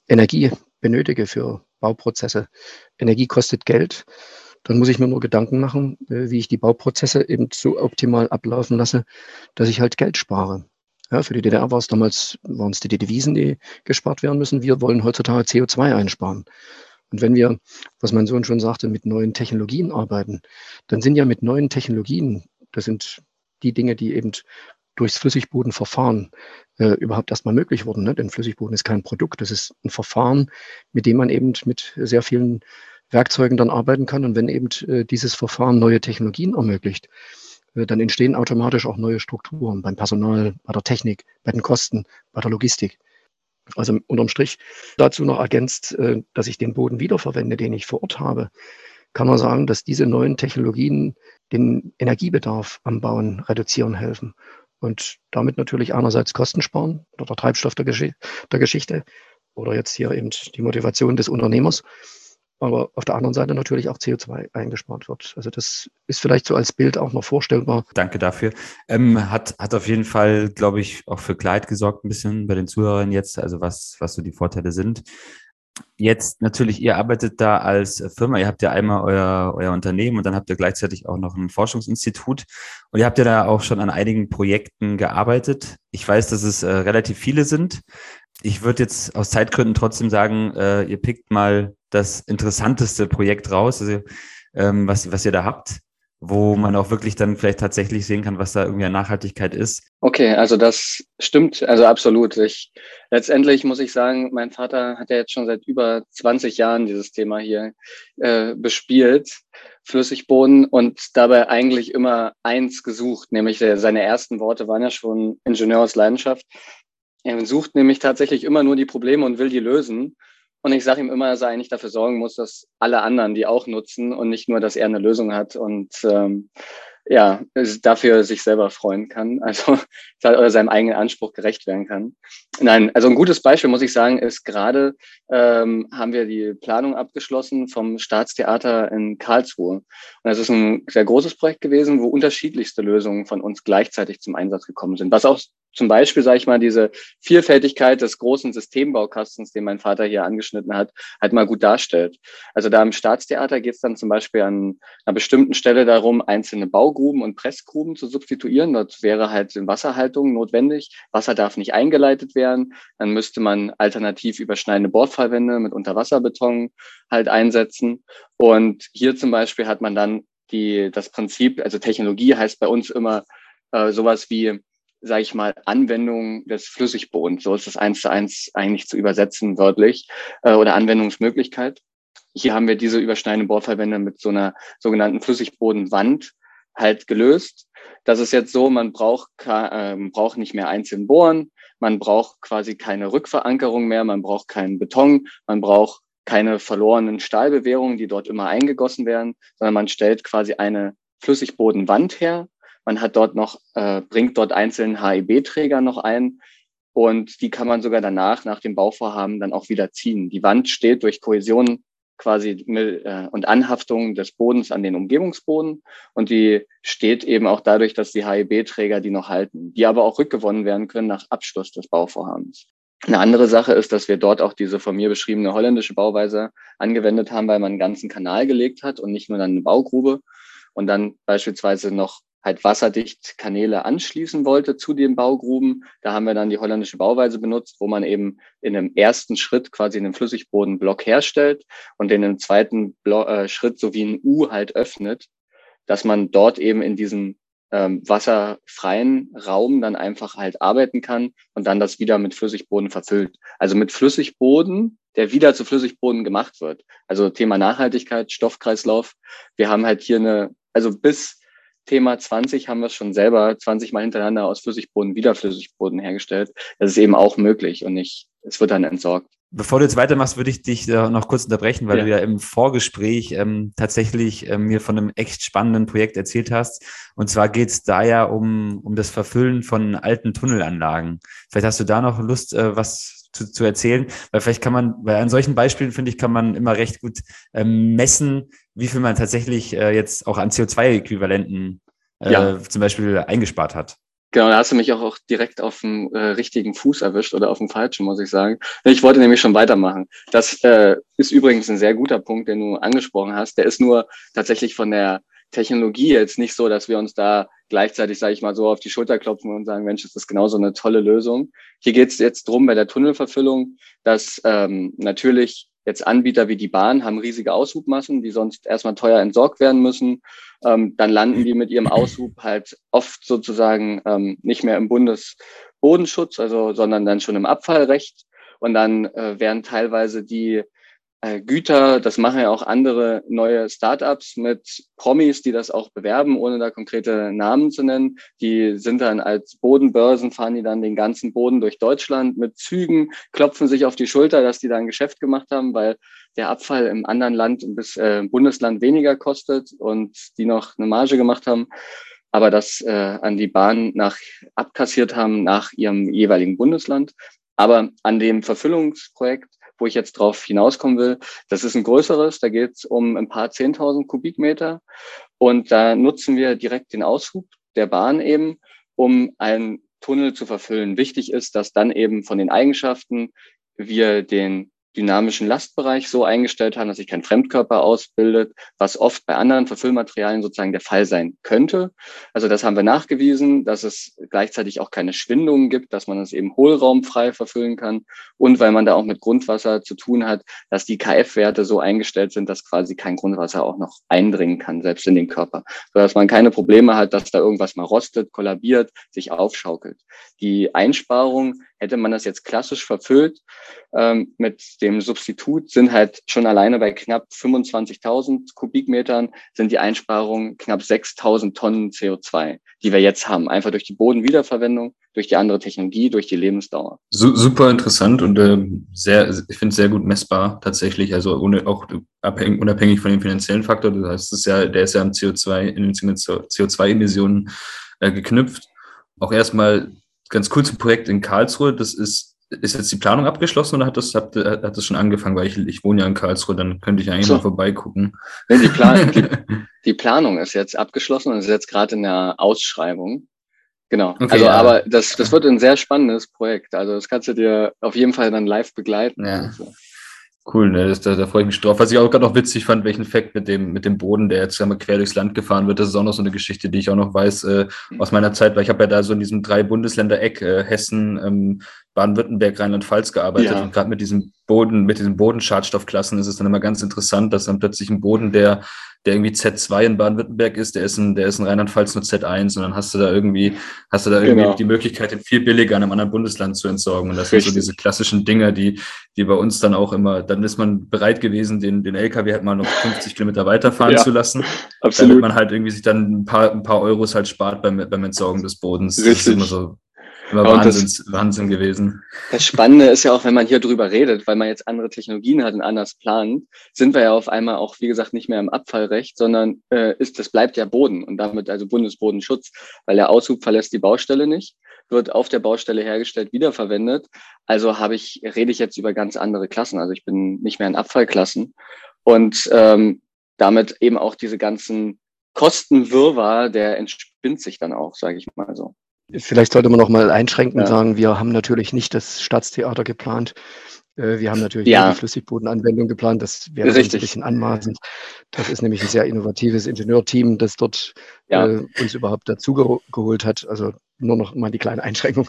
Energie benötige für Bauprozesse. Energie kostet Geld. Dann muss ich mir nur Gedanken machen, äh, wie ich die Bauprozesse eben so optimal ablaufen lasse, dass ich halt Geld spare. Ja, für die DDR war es damals, waren es die Devisen, die gespart werden müssen. Wir wollen heutzutage CO2 einsparen. Und wenn wir, was mein Sohn schon sagte, mit neuen Technologien arbeiten, dann sind ja mit neuen Technologien, das sind die Dinge, die eben durchs Flüssigbodenverfahren äh, überhaupt erstmal möglich wurden. Ne? Denn Flüssigboden ist kein Produkt, das ist ein Verfahren, mit dem man eben mit sehr vielen Werkzeugen dann arbeiten kann. Und wenn eben äh, dieses Verfahren neue Technologien ermöglicht, äh, dann entstehen automatisch auch neue Strukturen beim Personal, bei der Technik, bei den Kosten, bei der Logistik. Also unterm Strich dazu noch ergänzt, äh, dass ich den Boden wiederverwende, den ich vor Ort habe, kann man sagen, dass diese neuen Technologien den Energiebedarf am Bauen reduzieren helfen und damit natürlich einerseits Kosten sparen oder der Treibstoff der, Gesch der Geschichte oder jetzt hier eben die Motivation des Unternehmers, aber auf der anderen Seite natürlich auch CO2 eingespart wird. Also das ist vielleicht so als Bild auch noch vorstellbar. Danke dafür. Ähm, hat, hat auf jeden Fall, glaube ich, auch für Klarheit gesorgt ein bisschen bei den Zuhörern jetzt, also was, was so die Vorteile sind. Jetzt natürlich, ihr arbeitet da als Firma, ihr habt ja einmal euer, euer Unternehmen und dann habt ihr gleichzeitig auch noch ein Forschungsinstitut und ihr habt ja da auch schon an einigen Projekten gearbeitet. Ich weiß, dass es äh, relativ viele sind. Ich würde jetzt aus Zeitgründen trotzdem sagen, äh, ihr pickt mal das interessanteste Projekt raus, also, ähm, was, was ihr da habt wo man auch wirklich dann vielleicht tatsächlich sehen kann, was da irgendwie an Nachhaltigkeit ist. Okay, also das stimmt, also absolut. Ich, letztendlich muss ich sagen, mein Vater hat ja jetzt schon seit über 20 Jahren dieses Thema hier äh, bespielt, Flüssigboden, und dabei eigentlich immer eins gesucht, nämlich seine ersten Worte waren ja schon Ingenieursleidenschaft. Er sucht nämlich tatsächlich immer nur die Probleme und will die lösen. Und ich sage ihm immer, dass er eigentlich dafür sorgen muss, dass alle anderen die auch nutzen und nicht nur, dass er eine Lösung hat. Und ähm, ja, dafür sich selber freuen kann, also oder seinem eigenen Anspruch gerecht werden kann. Nein, also ein gutes Beispiel, muss ich sagen, ist gerade ähm, haben wir die Planung abgeschlossen vom Staatstheater in Karlsruhe. Und das ist ein sehr großes Projekt gewesen, wo unterschiedlichste Lösungen von uns gleichzeitig zum Einsatz gekommen sind, was auch zum Beispiel, sage ich mal, diese Vielfältigkeit des großen Systembaukastens, den mein Vater hier angeschnitten hat, halt mal gut darstellt. Also da im Staatstheater geht es dann zum Beispiel an einer bestimmten Stelle darum, einzelne Baugruben und Pressgruben zu substituieren. Dort wäre halt Wasserhaltung notwendig. Wasser darf nicht eingeleitet werden. Dann müsste man alternativ überschneidende Bordfallwände mit Unterwasserbeton halt einsetzen. Und hier zum Beispiel hat man dann die, das Prinzip, also Technologie heißt bei uns immer äh, sowas wie sage ich mal, Anwendung des Flüssigbodens. So ist es eins zu eins eigentlich zu übersetzen wörtlich äh, oder Anwendungsmöglichkeit. Hier haben wir diese überschneidenden Bohrverbände mit so einer sogenannten Flüssigbodenwand halt gelöst. Das ist jetzt so, man braucht, äh, braucht nicht mehr einzeln bohren, man braucht quasi keine Rückverankerung mehr, man braucht keinen Beton, man braucht keine verlorenen Stahlbewehrungen, die dort immer eingegossen werden, sondern man stellt quasi eine Flüssigbodenwand her, man hat dort noch, äh, bringt dort einzelnen HEB-Träger noch ein. Und die kann man sogar danach, nach dem Bauvorhaben, dann auch wieder ziehen. Die Wand steht durch Kohäsion quasi mit, äh, und Anhaftung des Bodens an den Umgebungsboden und die steht eben auch dadurch, dass die HEB-Träger die noch halten, die aber auch rückgewonnen werden können nach Abschluss des Bauvorhabens. Eine andere Sache ist, dass wir dort auch diese von mir beschriebene holländische Bauweise angewendet haben, weil man einen ganzen Kanal gelegt hat und nicht nur dann eine Baugrube und dann beispielsweise noch halt wasserdicht Kanäle anschließen wollte zu den Baugruben. Da haben wir dann die holländische Bauweise benutzt, wo man eben in einem ersten Schritt quasi einen Flüssigbodenblock herstellt und in einem zweiten Blo äh, Schritt so wie ein U halt öffnet, dass man dort eben in diesem ähm, wasserfreien Raum dann einfach halt arbeiten kann und dann das wieder mit Flüssigboden verfüllt. Also mit Flüssigboden, der wieder zu Flüssigboden gemacht wird. Also Thema Nachhaltigkeit, Stoffkreislauf. Wir haben halt hier eine, also bis Thema 20 haben wir es schon selber 20 Mal hintereinander aus Flüssigboden wieder Flüssigboden hergestellt. Das ist eben auch möglich und nicht, es wird dann entsorgt. Bevor du jetzt weitermachst, würde ich dich noch kurz unterbrechen, weil ja. du ja im Vorgespräch ähm, tatsächlich ähm, mir von einem echt spannenden Projekt erzählt hast. Und zwar geht es da ja um, um das Verfüllen von alten Tunnelanlagen. Vielleicht hast du da noch Lust, äh, was zu, zu erzählen, weil vielleicht kann man, weil an solchen Beispielen, finde ich, kann man immer recht gut ähm, messen, wie viel man tatsächlich äh, jetzt auch an CO2-Äquivalenten äh, ja. zum Beispiel eingespart hat. Genau, da hast du mich auch, auch direkt auf dem äh, richtigen Fuß erwischt oder auf dem falschen, muss ich sagen. Ich wollte nämlich schon weitermachen. Das äh, ist übrigens ein sehr guter Punkt, den du angesprochen hast. Der ist nur tatsächlich von der Technologie jetzt nicht so, dass wir uns da gleichzeitig, sage ich mal, so auf die Schulter klopfen und sagen, Mensch, das ist genauso eine tolle Lösung. Hier geht es jetzt drum bei der Tunnelverfüllung, dass ähm, natürlich Jetzt Anbieter wie die Bahn haben riesige Aushubmassen, die sonst erstmal teuer entsorgt werden müssen. Ähm, dann landen die mit ihrem Aushub halt oft sozusagen ähm, nicht mehr im Bundesbodenschutz, also sondern dann schon im Abfallrecht. Und dann äh, werden teilweise die Güter, das machen ja auch andere neue Startups mit Promis, die das auch bewerben, ohne da konkrete Namen zu nennen. Die sind dann als Bodenbörsen, fahren die dann den ganzen Boden durch Deutschland mit Zügen, klopfen sich auf die Schulter, dass die da ein Geschäft gemacht haben, weil der Abfall im anderen Land bis äh, Bundesland weniger kostet und die noch eine Marge gemacht haben aber das äh, an die Bahn nach abkassiert haben nach ihrem jeweiligen Bundesland. Aber an dem Verfüllungsprojekt wo ich jetzt drauf hinauskommen will. Das ist ein größeres, da geht es um ein paar zehntausend Kubikmeter und da nutzen wir direkt den Aushub der Bahn eben, um einen Tunnel zu verfüllen. Wichtig ist, dass dann eben von den Eigenschaften wir den dynamischen Lastbereich so eingestellt haben, dass sich kein Fremdkörper ausbildet, was oft bei anderen Verfüllmaterialien sozusagen der Fall sein könnte. Also das haben wir nachgewiesen, dass es gleichzeitig auch keine Schwindungen gibt, dass man es eben hohlraumfrei verfüllen kann und weil man da auch mit Grundwasser zu tun hat, dass die KF-Werte so eingestellt sind, dass quasi kein Grundwasser auch noch eindringen kann, selbst in den Körper, sodass man keine Probleme hat, dass da irgendwas mal rostet, kollabiert, sich aufschaukelt. Die Einsparung Hätte man das jetzt klassisch verfüllt ähm, mit dem Substitut, sind halt schon alleine bei knapp 25.000 Kubikmetern sind die Einsparungen knapp 6.000 Tonnen CO2, die wir jetzt haben, einfach durch die Bodenwiederverwendung, durch die andere Technologie, durch die Lebensdauer. Super interessant und äh, sehr, ich finde es sehr gut messbar tatsächlich, also ohne, auch abhängig, unabhängig von dem finanziellen Faktor. Das heißt, das ist ja, der ist ja am CO2, in den CO2-Emissionen äh, geknüpft. Auch erstmal ganz cool zum Projekt in Karlsruhe. Das ist, ist jetzt die Planung abgeschlossen oder hat das, hat, hat das schon angefangen? Weil ich, ich wohne ja in Karlsruhe, dann könnte ich eigentlich so. mal vorbeigucken. Nee, die, Plan die, die, Planung ist jetzt abgeschlossen und ist jetzt gerade in der Ausschreibung. Genau. Okay, also, ja. aber das, das wird ein sehr spannendes Projekt. Also, das kannst du dir, auf jeden Fall dann live begleiten. Ja. Also. Cool, ne? Das, da, da freue ich mich drauf. Was ich auch gerade noch witzig fand, welchen Fact mit dem, mit dem Boden, der jetzt einmal quer durchs Land gefahren wird, das ist auch noch so eine Geschichte, die ich auch noch weiß äh, aus meiner Zeit, weil ich habe ja da so in diesem drei Bundesländer-Eck, äh, Hessen, ähm, Baden-Württemberg, Rheinland-Pfalz gearbeitet ja. und gerade mit diesem Boden, mit diesen Bodenschadstoffklassen ist es dann immer ganz interessant, dass dann plötzlich ein Boden, der der irgendwie Z2 in Baden-Württemberg ist, der ist in, der ist in Rheinland-Pfalz nur Z1 und dann hast du da irgendwie, hast du da irgendwie genau. die Möglichkeit, den viel billiger in einem anderen Bundesland zu entsorgen. Und das Richtig. sind so diese klassischen Dinge, die, die bei uns dann auch immer, dann ist man bereit gewesen, den, den LKW halt mal noch 50 Kilometer weiterfahren ja, zu lassen, absolut. damit man halt irgendwie sich dann ein paar, ein paar Euros halt spart beim, beim Entsorgen des Bodens. Richtig. Das ist immer so Immer Wahnsinns, das, Wahnsinn gewesen. Das Spannende ist ja auch, wenn man hier drüber redet, weil man jetzt andere Technologien hat und anders plant, sind wir ja auf einmal auch, wie gesagt, nicht mehr im Abfallrecht, sondern äh, ist, das bleibt ja Boden und damit also Bundesbodenschutz, weil der Aushub verlässt die Baustelle nicht, wird auf der Baustelle hergestellt, wiederverwendet. Also habe ich, rede ich jetzt über ganz andere Klassen. Also ich bin nicht mehr in Abfallklassen und ähm, damit eben auch diese ganzen Kostenwirrwarr, der entspinnt sich dann auch, sage ich mal so. Vielleicht sollte man noch mal einschränken und sagen, wir haben natürlich nicht das Staatstheater geplant. Äh, wir haben natürlich ja. die Flüssigbodenanwendung geplant. Das wäre ein bisschen anmaßend. Das ist nämlich ein sehr innovatives Ingenieurteam, das dort ja. äh, uns überhaupt dazu geholt hat. Also nur noch mal die kleine Einschränkung.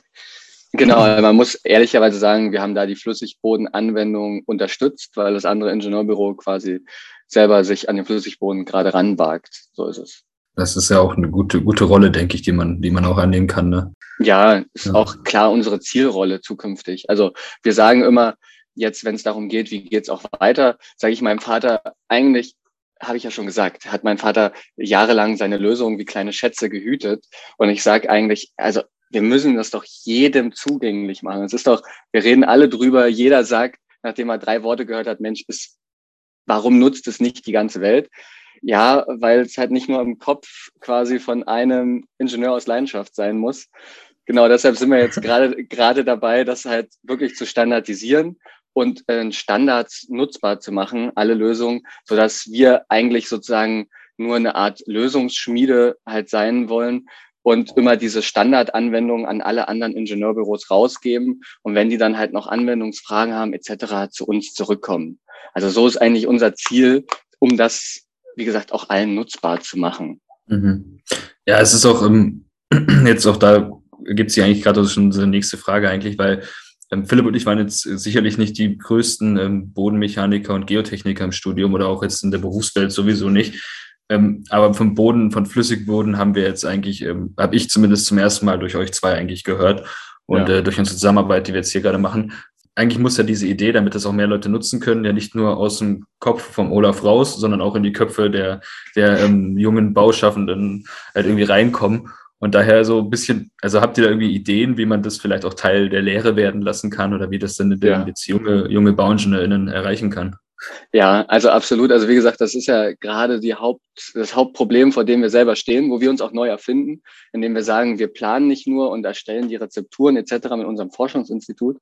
Genau, man muss ehrlicherweise sagen, wir haben da die Flüssigbodenanwendung unterstützt, weil das andere Ingenieurbüro quasi selber sich an den Flüssigboden gerade ranwagt. So ist es. Das ist ja auch eine gute, gute Rolle, denke ich, die man, die man auch annehmen kann. Ne? Ja, ist ja. auch klar unsere Zielrolle zukünftig. Also wir sagen immer, jetzt, wenn es darum geht, wie geht's auch weiter, sage ich meinem Vater, eigentlich habe ich ja schon gesagt, hat mein Vater jahrelang seine Lösungen wie kleine Schätze gehütet. Und ich sage eigentlich, also wir müssen das doch jedem zugänglich machen. Es ist doch, wir reden alle drüber, jeder sagt, nachdem er drei Worte gehört hat, Mensch, ist, warum nutzt es nicht die ganze Welt? Ja, weil es halt nicht nur im Kopf quasi von einem Ingenieur aus Leidenschaft sein muss. Genau, deshalb sind wir jetzt gerade gerade dabei, das halt wirklich zu standardisieren und äh, Standards nutzbar zu machen, alle Lösungen, so dass wir eigentlich sozusagen nur eine Art Lösungsschmiede halt sein wollen und immer diese Standardanwendungen an alle anderen Ingenieurbüros rausgeben und wenn die dann halt noch Anwendungsfragen haben etc. zu uns zurückkommen. Also so ist eigentlich unser Ziel, um das wie gesagt, auch allen nutzbar zu machen. Mhm. Ja, es ist auch ähm, jetzt auch da gibt es ja eigentlich gerade schon so eine nächste Frage eigentlich, weil ähm, Philipp und ich waren jetzt sicherlich nicht die größten ähm, Bodenmechaniker und Geotechniker im Studium oder auch jetzt in der Berufswelt sowieso nicht. Ähm, aber vom Boden, von Flüssigboden haben wir jetzt eigentlich, ähm, habe ich zumindest zum ersten Mal durch euch zwei eigentlich gehört und ja. äh, durch unsere Zusammenarbeit, die wir jetzt hier gerade machen, eigentlich muss ja diese Idee, damit das auch mehr Leute nutzen können, ja nicht nur aus dem Kopf vom Olaf raus, sondern auch in die Köpfe der, der ähm, jungen Bauschaffenden halt irgendwie reinkommen. Und daher so ein bisschen, also habt ihr da irgendwie Ideen, wie man das vielleicht auch Teil der Lehre werden lassen kann oder wie das denn ja. jetzt junge, junge BauingenieurInnen erreichen kann? Ja, also absolut. Also wie gesagt, das ist ja gerade die Haupt, das Hauptproblem, vor dem wir selber stehen, wo wir uns auch neu erfinden, indem wir sagen, wir planen nicht nur und erstellen die Rezepturen etc. mit unserem Forschungsinstitut,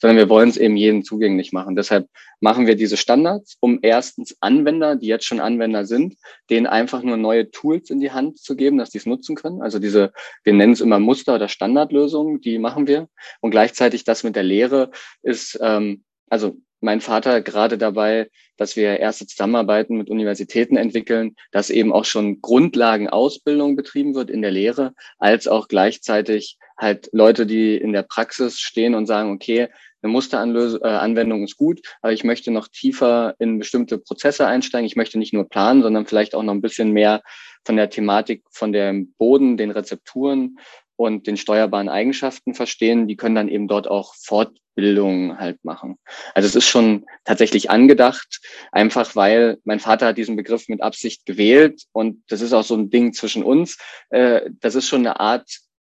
sondern wir wollen es eben jedem zugänglich machen. Deshalb machen wir diese Standards, um erstens Anwender, die jetzt schon Anwender sind, denen einfach nur neue Tools in die Hand zu geben, dass die es nutzen können. Also diese, wir nennen es immer Muster- oder Standardlösungen, die machen wir. Und gleichzeitig das mit der Lehre ist, ähm, also mein Vater gerade dabei, dass wir erste Zusammenarbeiten mit Universitäten entwickeln, dass eben auch schon Grundlagenausbildung betrieben wird in der Lehre, als auch gleichzeitig halt Leute, die in der Praxis stehen und sagen, okay, eine Musteranwendung äh, ist gut, aber ich möchte noch tiefer in bestimmte Prozesse einsteigen. Ich möchte nicht nur planen, sondern vielleicht auch noch ein bisschen mehr von der Thematik, von dem Boden, den Rezepturen und den steuerbaren Eigenschaften verstehen, die können dann eben dort auch Fortbildungen halt machen. Also es ist schon tatsächlich angedacht, einfach weil mein Vater hat diesen Begriff mit Absicht gewählt und das ist auch so ein Ding zwischen uns. Äh, das ist schon eine Art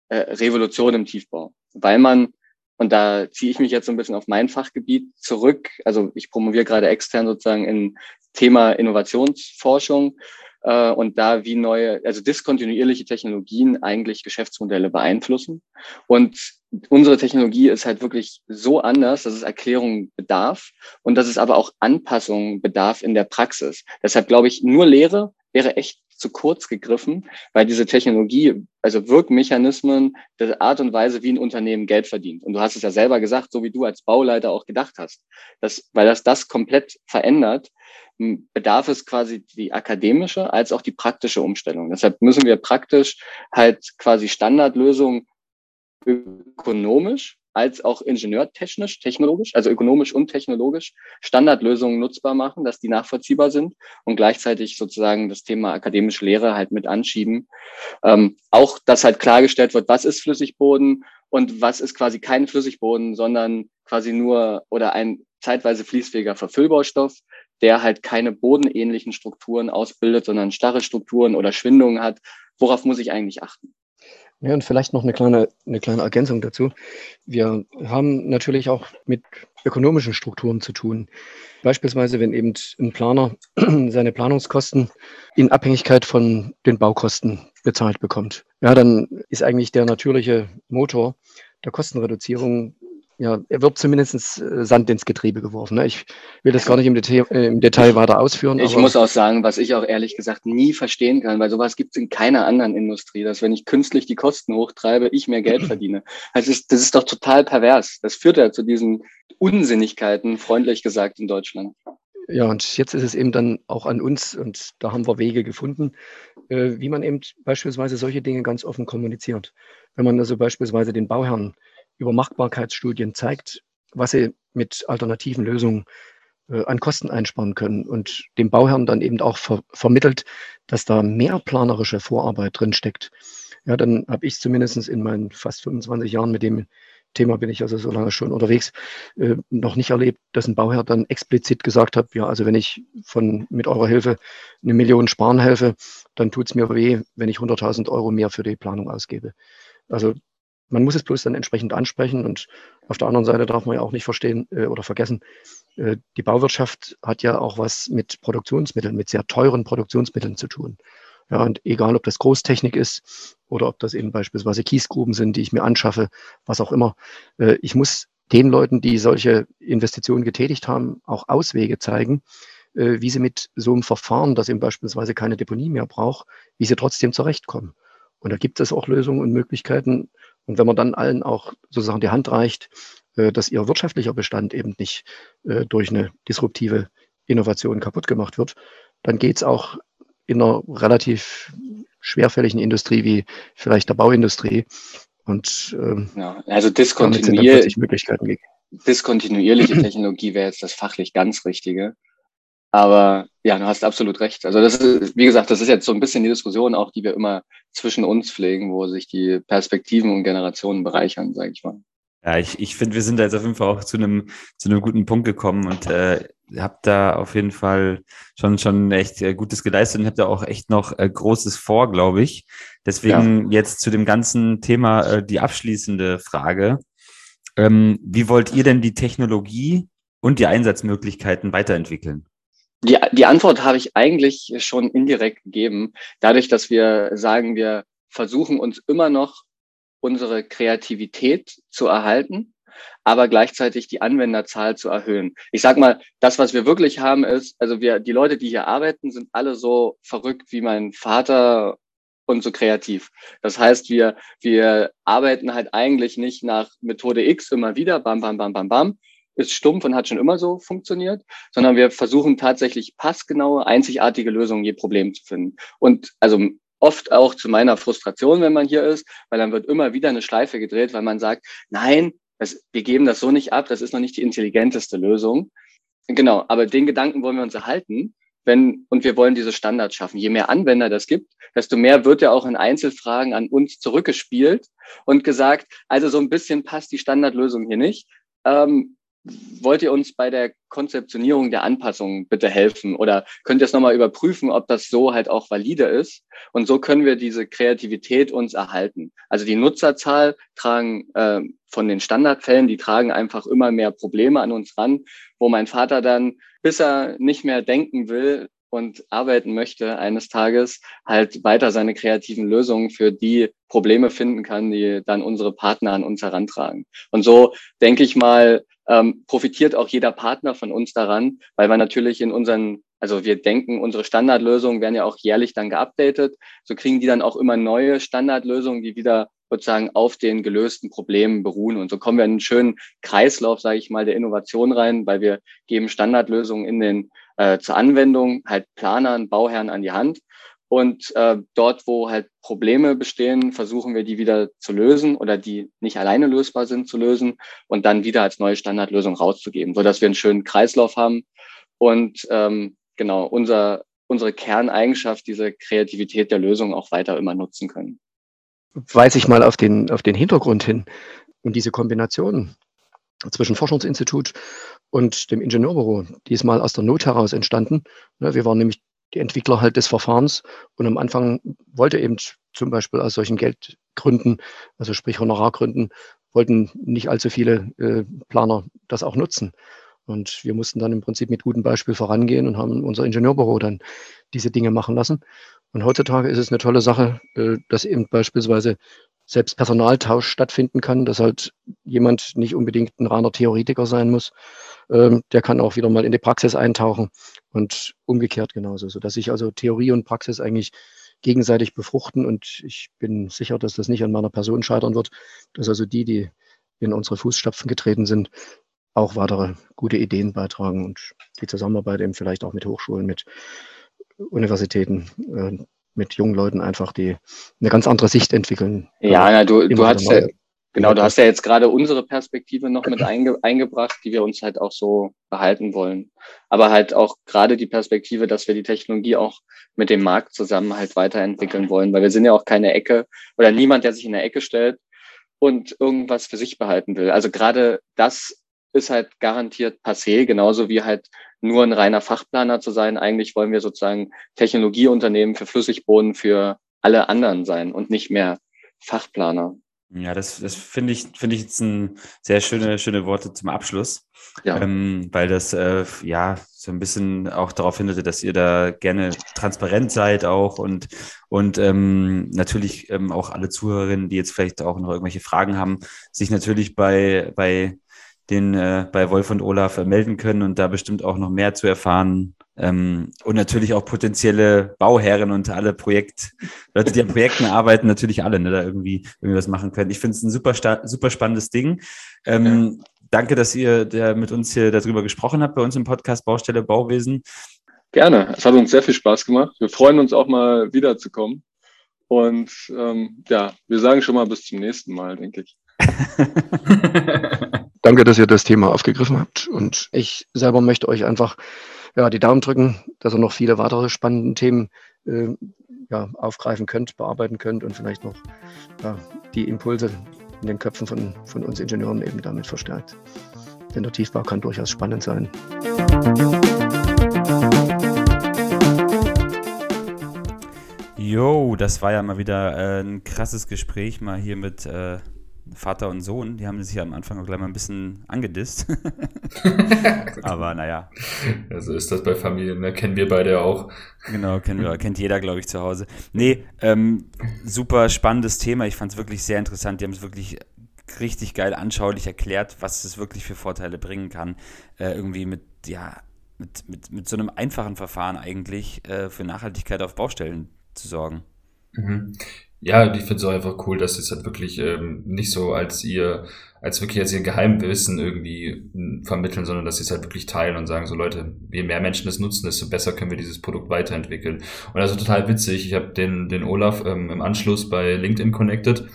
äh, Revolution im Tiefbau, weil man und da ziehe ich mich jetzt so ein bisschen auf mein Fachgebiet zurück. Also ich promoviere gerade extern sozusagen in Thema Innovationsforschung äh, und da wie neue, also diskontinuierliche Technologien eigentlich Geschäftsmodelle beeinflussen. Und unsere Technologie ist halt wirklich so anders, dass es Erklärungen bedarf und dass es aber auch Anpassungen bedarf in der Praxis. Deshalb glaube ich, nur Lehre wäre echt zu kurz gegriffen, weil diese Technologie, also Wirkmechanismen, der Art und Weise, wie ein Unternehmen Geld verdient. Und du hast es ja selber gesagt, so wie du als Bauleiter auch gedacht hast, dass, weil das das komplett verändert, bedarf es quasi die akademische als auch die praktische Umstellung. Deshalb müssen wir praktisch halt quasi Standardlösungen ökonomisch als auch ingenieurtechnisch, technologisch, also ökonomisch und technologisch Standardlösungen nutzbar machen, dass die nachvollziehbar sind und gleichzeitig sozusagen das Thema akademische Lehre halt mit anschieben. Ähm, auch, dass halt klargestellt wird, was ist Flüssigboden und was ist quasi kein Flüssigboden, sondern quasi nur oder ein zeitweise fließfähiger Verfüllbaustoff, der halt keine bodenähnlichen Strukturen ausbildet, sondern starre Strukturen oder Schwindungen hat. Worauf muss ich eigentlich achten? Ja, und vielleicht noch eine kleine, eine kleine Ergänzung dazu. Wir haben natürlich auch mit ökonomischen Strukturen zu tun. Beispielsweise, wenn eben ein Planer seine Planungskosten in Abhängigkeit von den Baukosten bezahlt bekommt. Ja, dann ist eigentlich der natürliche Motor der Kostenreduzierung ja, er wird zumindest äh, Sand ins Getriebe geworfen. Ne? Ich will das gar nicht im Detail, äh, im Detail weiter ausführen. Ich muss auch sagen, was ich auch ehrlich gesagt nie verstehen kann, weil sowas gibt es in keiner anderen Industrie, dass wenn ich künstlich die Kosten hochtreibe, ich mehr Geld verdiene. Das ist, das ist doch total pervers. Das führt ja zu diesen Unsinnigkeiten, freundlich gesagt, in Deutschland. Ja, und jetzt ist es eben dann auch an uns, und da haben wir Wege gefunden, äh, wie man eben beispielsweise solche Dinge ganz offen kommuniziert. Wenn man also beispielsweise den Bauherrn über Machbarkeitsstudien zeigt, was sie mit alternativen Lösungen äh, an Kosten einsparen können und dem Bauherrn dann eben auch ver vermittelt, dass da mehr planerische Vorarbeit drin steckt. Ja, dann habe ich zumindest in meinen fast 25 Jahren mit dem Thema bin ich also so lange schon unterwegs, äh, noch nicht erlebt, dass ein Bauherr dann explizit gesagt hat, ja, also wenn ich von mit eurer Hilfe eine Million sparen helfe, dann tut es mir weh, wenn ich 100.000 Euro mehr für die Planung ausgebe. Also man muss es bloß dann entsprechend ansprechen und auf der anderen Seite darf man ja auch nicht verstehen äh, oder vergessen, äh, die Bauwirtschaft hat ja auch was mit Produktionsmitteln, mit sehr teuren Produktionsmitteln zu tun. Ja, und egal, ob das Großtechnik ist oder ob das eben beispielsweise Kiesgruben sind, die ich mir anschaffe, was auch immer. Äh, ich muss den Leuten, die solche Investitionen getätigt haben, auch Auswege zeigen, äh, wie sie mit so einem Verfahren, das eben beispielsweise keine Deponie mehr braucht, wie sie trotzdem zurechtkommen. Und da gibt es auch Lösungen und Möglichkeiten, und wenn man dann allen auch sozusagen die Hand reicht, äh, dass ihr wirtschaftlicher Bestand eben nicht äh, durch eine disruptive Innovation kaputt gemacht wird, dann geht es auch in einer relativ schwerfälligen Industrie wie vielleicht der Bauindustrie. Und ähm, ja, also diskontinuier Möglichkeiten diskontinuierliche Technologie wäre jetzt das fachlich ganz Richtige. Aber ja, du hast absolut recht. Also das ist, wie gesagt, das ist jetzt so ein bisschen die Diskussion auch, die wir immer zwischen uns pflegen, wo sich die Perspektiven und Generationen bereichern, sage ich mal. Ja, ich, ich finde, wir sind da jetzt auf jeden Fall auch zu einem, zu einem guten Punkt gekommen und äh, habt da auf jeden Fall schon, schon echt äh, Gutes geleistet und habt da auch echt noch äh, Großes vor, glaube ich. Deswegen ja. jetzt zu dem ganzen Thema äh, die abschließende Frage. Ähm, wie wollt ihr denn die Technologie und die Einsatzmöglichkeiten weiterentwickeln? Die, die Antwort habe ich eigentlich schon indirekt gegeben, dadurch, dass wir sagen, wir versuchen uns immer noch unsere Kreativität zu erhalten, aber gleichzeitig die Anwenderzahl zu erhöhen. Ich sag mal, das, was wir wirklich haben, ist, also wir, die Leute, die hier arbeiten, sind alle so verrückt wie mein Vater und so kreativ. Das heißt, wir, wir arbeiten halt eigentlich nicht nach Methode X immer wieder, bam, bam, bam, bam, bam, ist stumpf und hat schon immer so funktioniert, sondern wir versuchen tatsächlich passgenaue, einzigartige Lösungen je Problem zu finden. Und also oft auch zu meiner Frustration, wenn man hier ist, weil dann wird immer wieder eine Schleife gedreht, weil man sagt, nein, das, wir geben das so nicht ab, das ist noch nicht die intelligenteste Lösung. Genau, aber den Gedanken wollen wir uns erhalten, wenn, und wir wollen diese Standards schaffen. Je mehr Anwender das gibt, desto mehr wird ja auch in Einzelfragen an uns zurückgespielt und gesagt, also so ein bisschen passt die Standardlösung hier nicht. Ähm, wollt ihr uns bei der Konzeptionierung der Anpassungen bitte helfen oder könnt ihr es nochmal überprüfen, ob das so halt auch valide ist? Und so können wir diese Kreativität uns erhalten. Also die Nutzerzahl tragen äh, von den Standardfällen, die tragen einfach immer mehr Probleme an uns ran, wo mein Vater dann, bis er nicht mehr denken will, und arbeiten möchte, eines Tages halt weiter seine kreativen Lösungen für die Probleme finden kann, die dann unsere Partner an uns herantragen. Und so denke ich mal, ähm, profitiert auch jeder Partner von uns daran, weil wir natürlich in unseren also wir denken, unsere Standardlösungen werden ja auch jährlich dann geupdatet. So kriegen die dann auch immer neue Standardlösungen, die wieder sozusagen auf den gelösten Problemen beruhen. Und so kommen wir in einen schönen Kreislauf, sage ich mal, der Innovation rein, weil wir geben Standardlösungen in den äh, zur Anwendung halt Planern, Bauherren an die Hand. Und äh, dort, wo halt Probleme bestehen, versuchen wir die wieder zu lösen oder die nicht alleine lösbar sind zu lösen und dann wieder als neue Standardlösung rauszugeben, so dass wir einen schönen Kreislauf haben und ähm, genau unser, unsere Kerneigenschaft, diese Kreativität der Lösung auch weiter immer nutzen können. Weise ich mal auf den, auf den Hintergrund hin und diese Kombination zwischen Forschungsinstitut und dem Ingenieurbüro, die ist mal aus der Not heraus entstanden. Wir waren nämlich die Entwickler halt des Verfahrens und am Anfang wollte eben zum Beispiel aus solchen Geldgründen, also sprich Honorargründen, wollten nicht allzu viele äh, Planer das auch nutzen. Und wir mussten dann im Prinzip mit gutem Beispiel vorangehen und haben unser Ingenieurbüro dann diese Dinge machen lassen. Und heutzutage ist es eine tolle Sache, äh, dass eben beispielsweise selbst Personaltausch stattfinden kann, dass halt jemand nicht unbedingt ein reiner Theoretiker sein muss. Ähm, der kann auch wieder mal in die Praxis eintauchen und umgekehrt genauso, sodass sich also Theorie und Praxis eigentlich gegenseitig befruchten. Und ich bin sicher, dass das nicht an meiner Person scheitern wird, dass also die, die in unsere Fußstapfen getreten sind, auch weitere gute Ideen beitragen und die Zusammenarbeit eben vielleicht auch mit Hochschulen, mit Universitäten, äh, mit jungen Leuten einfach, die eine ganz andere Sicht entwickeln. Ja, na, du, du hast ja, genau, du hast ja jetzt gerade unsere Perspektive noch mit einge, eingebracht, die wir uns halt auch so behalten wollen. Aber halt auch gerade die Perspektive, dass wir die Technologie auch mit dem Markt zusammen halt weiterentwickeln wollen, weil wir sind ja auch keine Ecke oder niemand, der sich in der Ecke stellt und irgendwas für sich behalten will. Also gerade das ist halt garantiert passé, genauso wie halt nur ein reiner Fachplaner zu sein. Eigentlich wollen wir sozusagen Technologieunternehmen für Flüssigboden für alle anderen sein und nicht mehr Fachplaner. Ja, das, das finde ich, finde ich jetzt ein sehr schöne, schöne Worte zum Abschluss. Ja. Ähm, weil das äh, ja so ein bisschen auch darauf hindert, dass ihr da gerne transparent seid auch und, und ähm, natürlich ähm, auch alle Zuhörerinnen, die jetzt vielleicht auch noch irgendwelche Fragen haben, sich natürlich bei, bei den äh, bei Wolf und Olaf äh, melden können und da bestimmt auch noch mehr zu erfahren. Ähm, und natürlich auch potenzielle Bauherren und alle Projekt, Leute, die an Projekten arbeiten, natürlich alle, ne, da irgendwie, irgendwie was machen können. Ich finde es ein super, super spannendes Ding. Ähm, ja. Danke, dass ihr der mit uns hier darüber gesprochen habt bei uns im Podcast Baustelle Bauwesen. Gerne. Es hat uns sehr viel Spaß gemacht. Wir freuen uns auch mal wiederzukommen. Und ähm, ja, wir sagen schon mal bis zum nächsten Mal, denke ich. Danke, dass ihr das Thema aufgegriffen habt. Und ich selber möchte euch einfach ja, die Daumen drücken, dass ihr noch viele weitere spannende Themen äh, ja, aufgreifen könnt, bearbeiten könnt und vielleicht noch ja, die Impulse in den Köpfen von, von uns Ingenieuren eben damit verstärkt. Denn der Tiefbau kann durchaus spannend sein. Jo, das war ja mal wieder äh, ein krasses Gespräch, mal hier mit äh, Vater und Sohn, die haben sich ja am Anfang auch gleich mal ein bisschen angedisst. Aber naja. Also ist das bei Familien, ne? kennen wir beide auch. Genau, kennen wir, kennt jeder, glaube ich, zu Hause. Nee, ähm, super spannendes Thema. Ich fand es wirklich sehr interessant. Die haben es wirklich richtig geil anschaulich erklärt, was es wirklich für Vorteile bringen kann. Äh, irgendwie mit, ja, mit, mit, mit so einem einfachen Verfahren eigentlich äh, für Nachhaltigkeit auf Baustellen zu sorgen. Ja, ich finde es auch einfach cool, dass sie es halt wirklich ähm, nicht so als ihr, als wirklich als ihr Geheimwissen irgendwie hm, vermitteln, sondern dass sie es halt wirklich teilen und sagen so, Leute, je mehr Menschen es nutzen, desto besser können wir dieses Produkt weiterentwickeln. Und also total witzig, ich habe den, den Olaf ähm, im Anschluss bei LinkedIn connected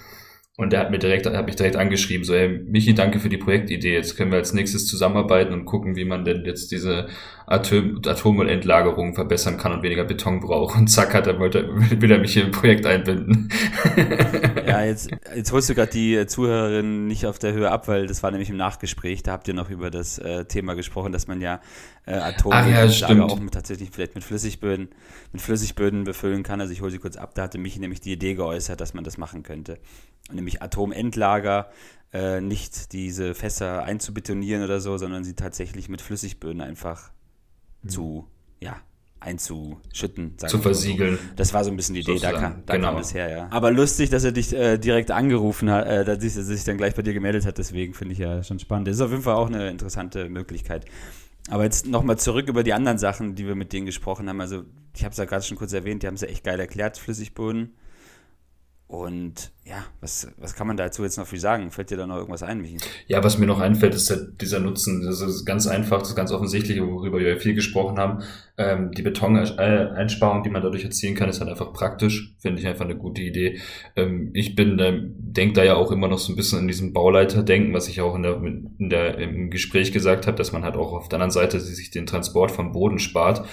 und der hat mir direkt, hat mich direkt angeschrieben, so, hey, Michi, danke für die Projektidee. Jetzt können wir als nächstes zusammenarbeiten und gucken, wie man denn jetzt diese Atom Atommüllentlagerung verbessern kann und weniger Beton braucht. Und zack, hat er, wollte, will er mich hier im Projekt einbinden. Ja, jetzt, jetzt holst du gerade die Zuhörerin nicht auf der Höhe ab, weil das war nämlich im Nachgespräch. Da habt ihr noch über das äh, Thema gesprochen, dass man ja äh, Atommüllentlager ja, auch mit, tatsächlich vielleicht mit Flüssigböden, mit Flüssigböden befüllen kann. Also ich hole sie kurz ab. Da hatte Michi nämlich die Idee geäußert, dass man das machen könnte nämlich Atomentlager, äh, nicht diese Fässer einzubetonieren oder so, sondern sie tatsächlich mit Flüssigböden einfach mhm. zu, ja, einzuschütten. Zu versiegeln. So. Das war so ein bisschen die Idee, da, kam, da genau. kam es her, ja. Aber lustig, dass er dich äh, direkt angerufen hat, äh, dass, er sich dann gleich bei dir gemeldet hat, deswegen finde ich ja schon spannend. Das ist auf jeden Fall auch eine interessante Möglichkeit. Aber jetzt nochmal zurück über die anderen Sachen, die wir mit denen gesprochen haben. Also, ich habe es ja gerade schon kurz erwähnt, die haben es ja echt geil erklärt, Flüssigboden. Und ja, was, was kann man dazu jetzt noch viel sagen? Fällt dir da noch irgendwas ein, Michi? Ja, was mir noch einfällt, ist halt dieser Nutzen. Das ist ganz einfach, das ist ganz offensichtlich, worüber wir viel gesprochen haben. Ähm, die Betoneinsparung, die man dadurch erzielen kann, ist halt einfach praktisch. Finde ich einfach eine gute Idee. Ähm, ich bin, ähm, denke da ja auch immer noch so ein bisschen in diesem Bauleiter-Denken, was ich auch in der, in der, im Gespräch gesagt habe, dass man halt auch auf der anderen Seite sich den Transport vom Boden spart.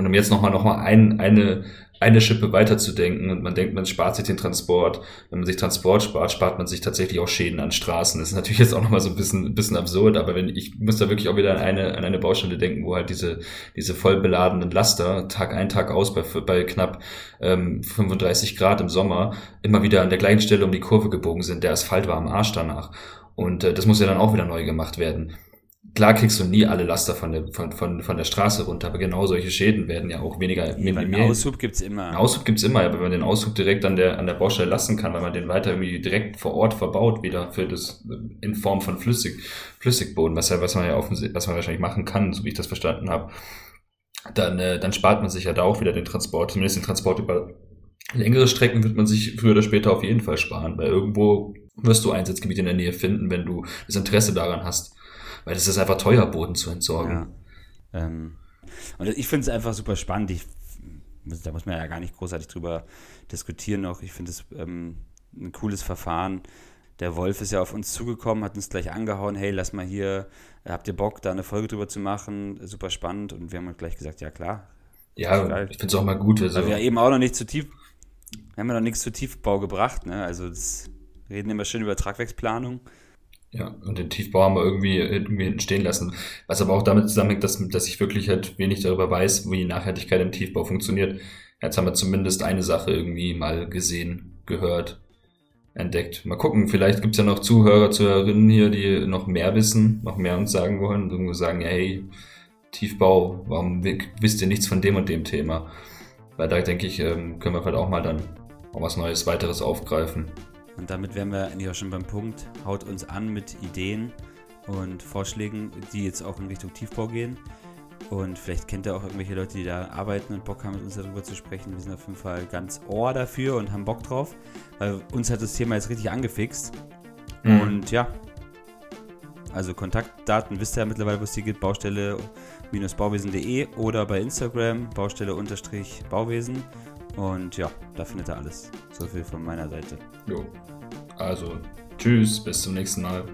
Und um jetzt nochmal noch mal ein, eine eine Schippe weiterzudenken und man denkt, man spart sich den Transport. Wenn man sich Transport spart, spart man sich tatsächlich auch Schäden an Straßen. Das ist natürlich jetzt auch nochmal so ein bisschen, ein bisschen absurd, aber wenn ich muss da wirklich auch wieder an eine, an eine Baustelle denken, wo halt diese, diese voll beladenen Laster Tag ein, Tag aus bei, bei knapp ähm, 35 Grad im Sommer immer wieder an der gleichen Stelle um die Kurve gebogen sind. Der Asphalt war am Arsch danach. Und äh, das muss ja dann auch wieder neu gemacht werden klar kriegst du nie alle Laster von der, von, von, von der Straße runter, aber genau solche Schäden werden ja auch weniger minimiert. Einen Aushub gibt's immer. Einen Aushub gibt's immer, aber wenn man den Aushub direkt an der, an der Baustelle lassen kann, weil man den weiter irgendwie direkt vor Ort verbaut, wieder für das, in Form von Flüssig, Flüssigboden, was ja, was man ja offensichtlich, was man wahrscheinlich machen kann, so wie ich das verstanden habe, dann, äh, dann spart man sich ja da auch wieder den Transport, zumindest den Transport über längere Strecken wird man sich früher oder später auf jeden Fall sparen, weil irgendwo wirst du Einsatzgebiete in der Nähe finden, wenn du das Interesse daran hast weil es ist einfach teuer, Boden zu entsorgen. Ja. Ähm, und ich finde es einfach super spannend. Ich, da muss man ja gar nicht großartig drüber diskutieren noch. Ich finde es ähm, ein cooles Verfahren. Der Wolf ist ja auf uns zugekommen, hat uns gleich angehauen, hey, lass mal hier, habt ihr Bock, da eine Folge drüber zu machen? Super spannend. Und wir haben halt gleich gesagt, ja klar. Ja, ich finde es auch mal gut. Also. Weil wir eben auch noch nicht zu tief, wir haben ja noch nichts zu Tiefbau gebracht, ne? Also das, wir reden immer schön über Tragwerksplanung. Ja, und den Tiefbau haben wir irgendwie, irgendwie hinten stehen lassen. Was aber auch damit zusammenhängt, dass, dass ich wirklich halt wenig darüber weiß, wie Nachhaltigkeit im Tiefbau funktioniert. Jetzt haben wir zumindest eine Sache irgendwie mal gesehen, gehört, entdeckt. Mal gucken, vielleicht gibt's ja noch Zuhörer, Zuhörerinnen hier, die noch mehr wissen, noch mehr uns sagen wollen und irgendwo sagen, hey, Tiefbau, warum wisst ihr nichts von dem und dem Thema? Weil da denke ich, ähm, können wir vielleicht auch mal dann auch was Neues, weiteres aufgreifen. Und damit wären wir eigentlich auch schon beim Punkt. Haut uns an mit Ideen und Vorschlägen, die jetzt auch in Richtung Tiefbau gehen. Und vielleicht kennt ihr auch irgendwelche Leute, die da arbeiten und Bock haben, mit uns darüber zu sprechen. Wir sind auf jeden Fall ganz ohr dafür und haben Bock drauf, weil uns hat das Thema jetzt richtig angefixt. Mhm. Und ja, also Kontaktdaten wisst ihr ja mittlerweile, was die gibt. Baustelle-bauwesen.de oder bei Instagram Baustelle-bauwesen. Und ja, da findet ihr alles. So viel von meiner Seite. Jo. Also, tschüss, bis zum nächsten Mal.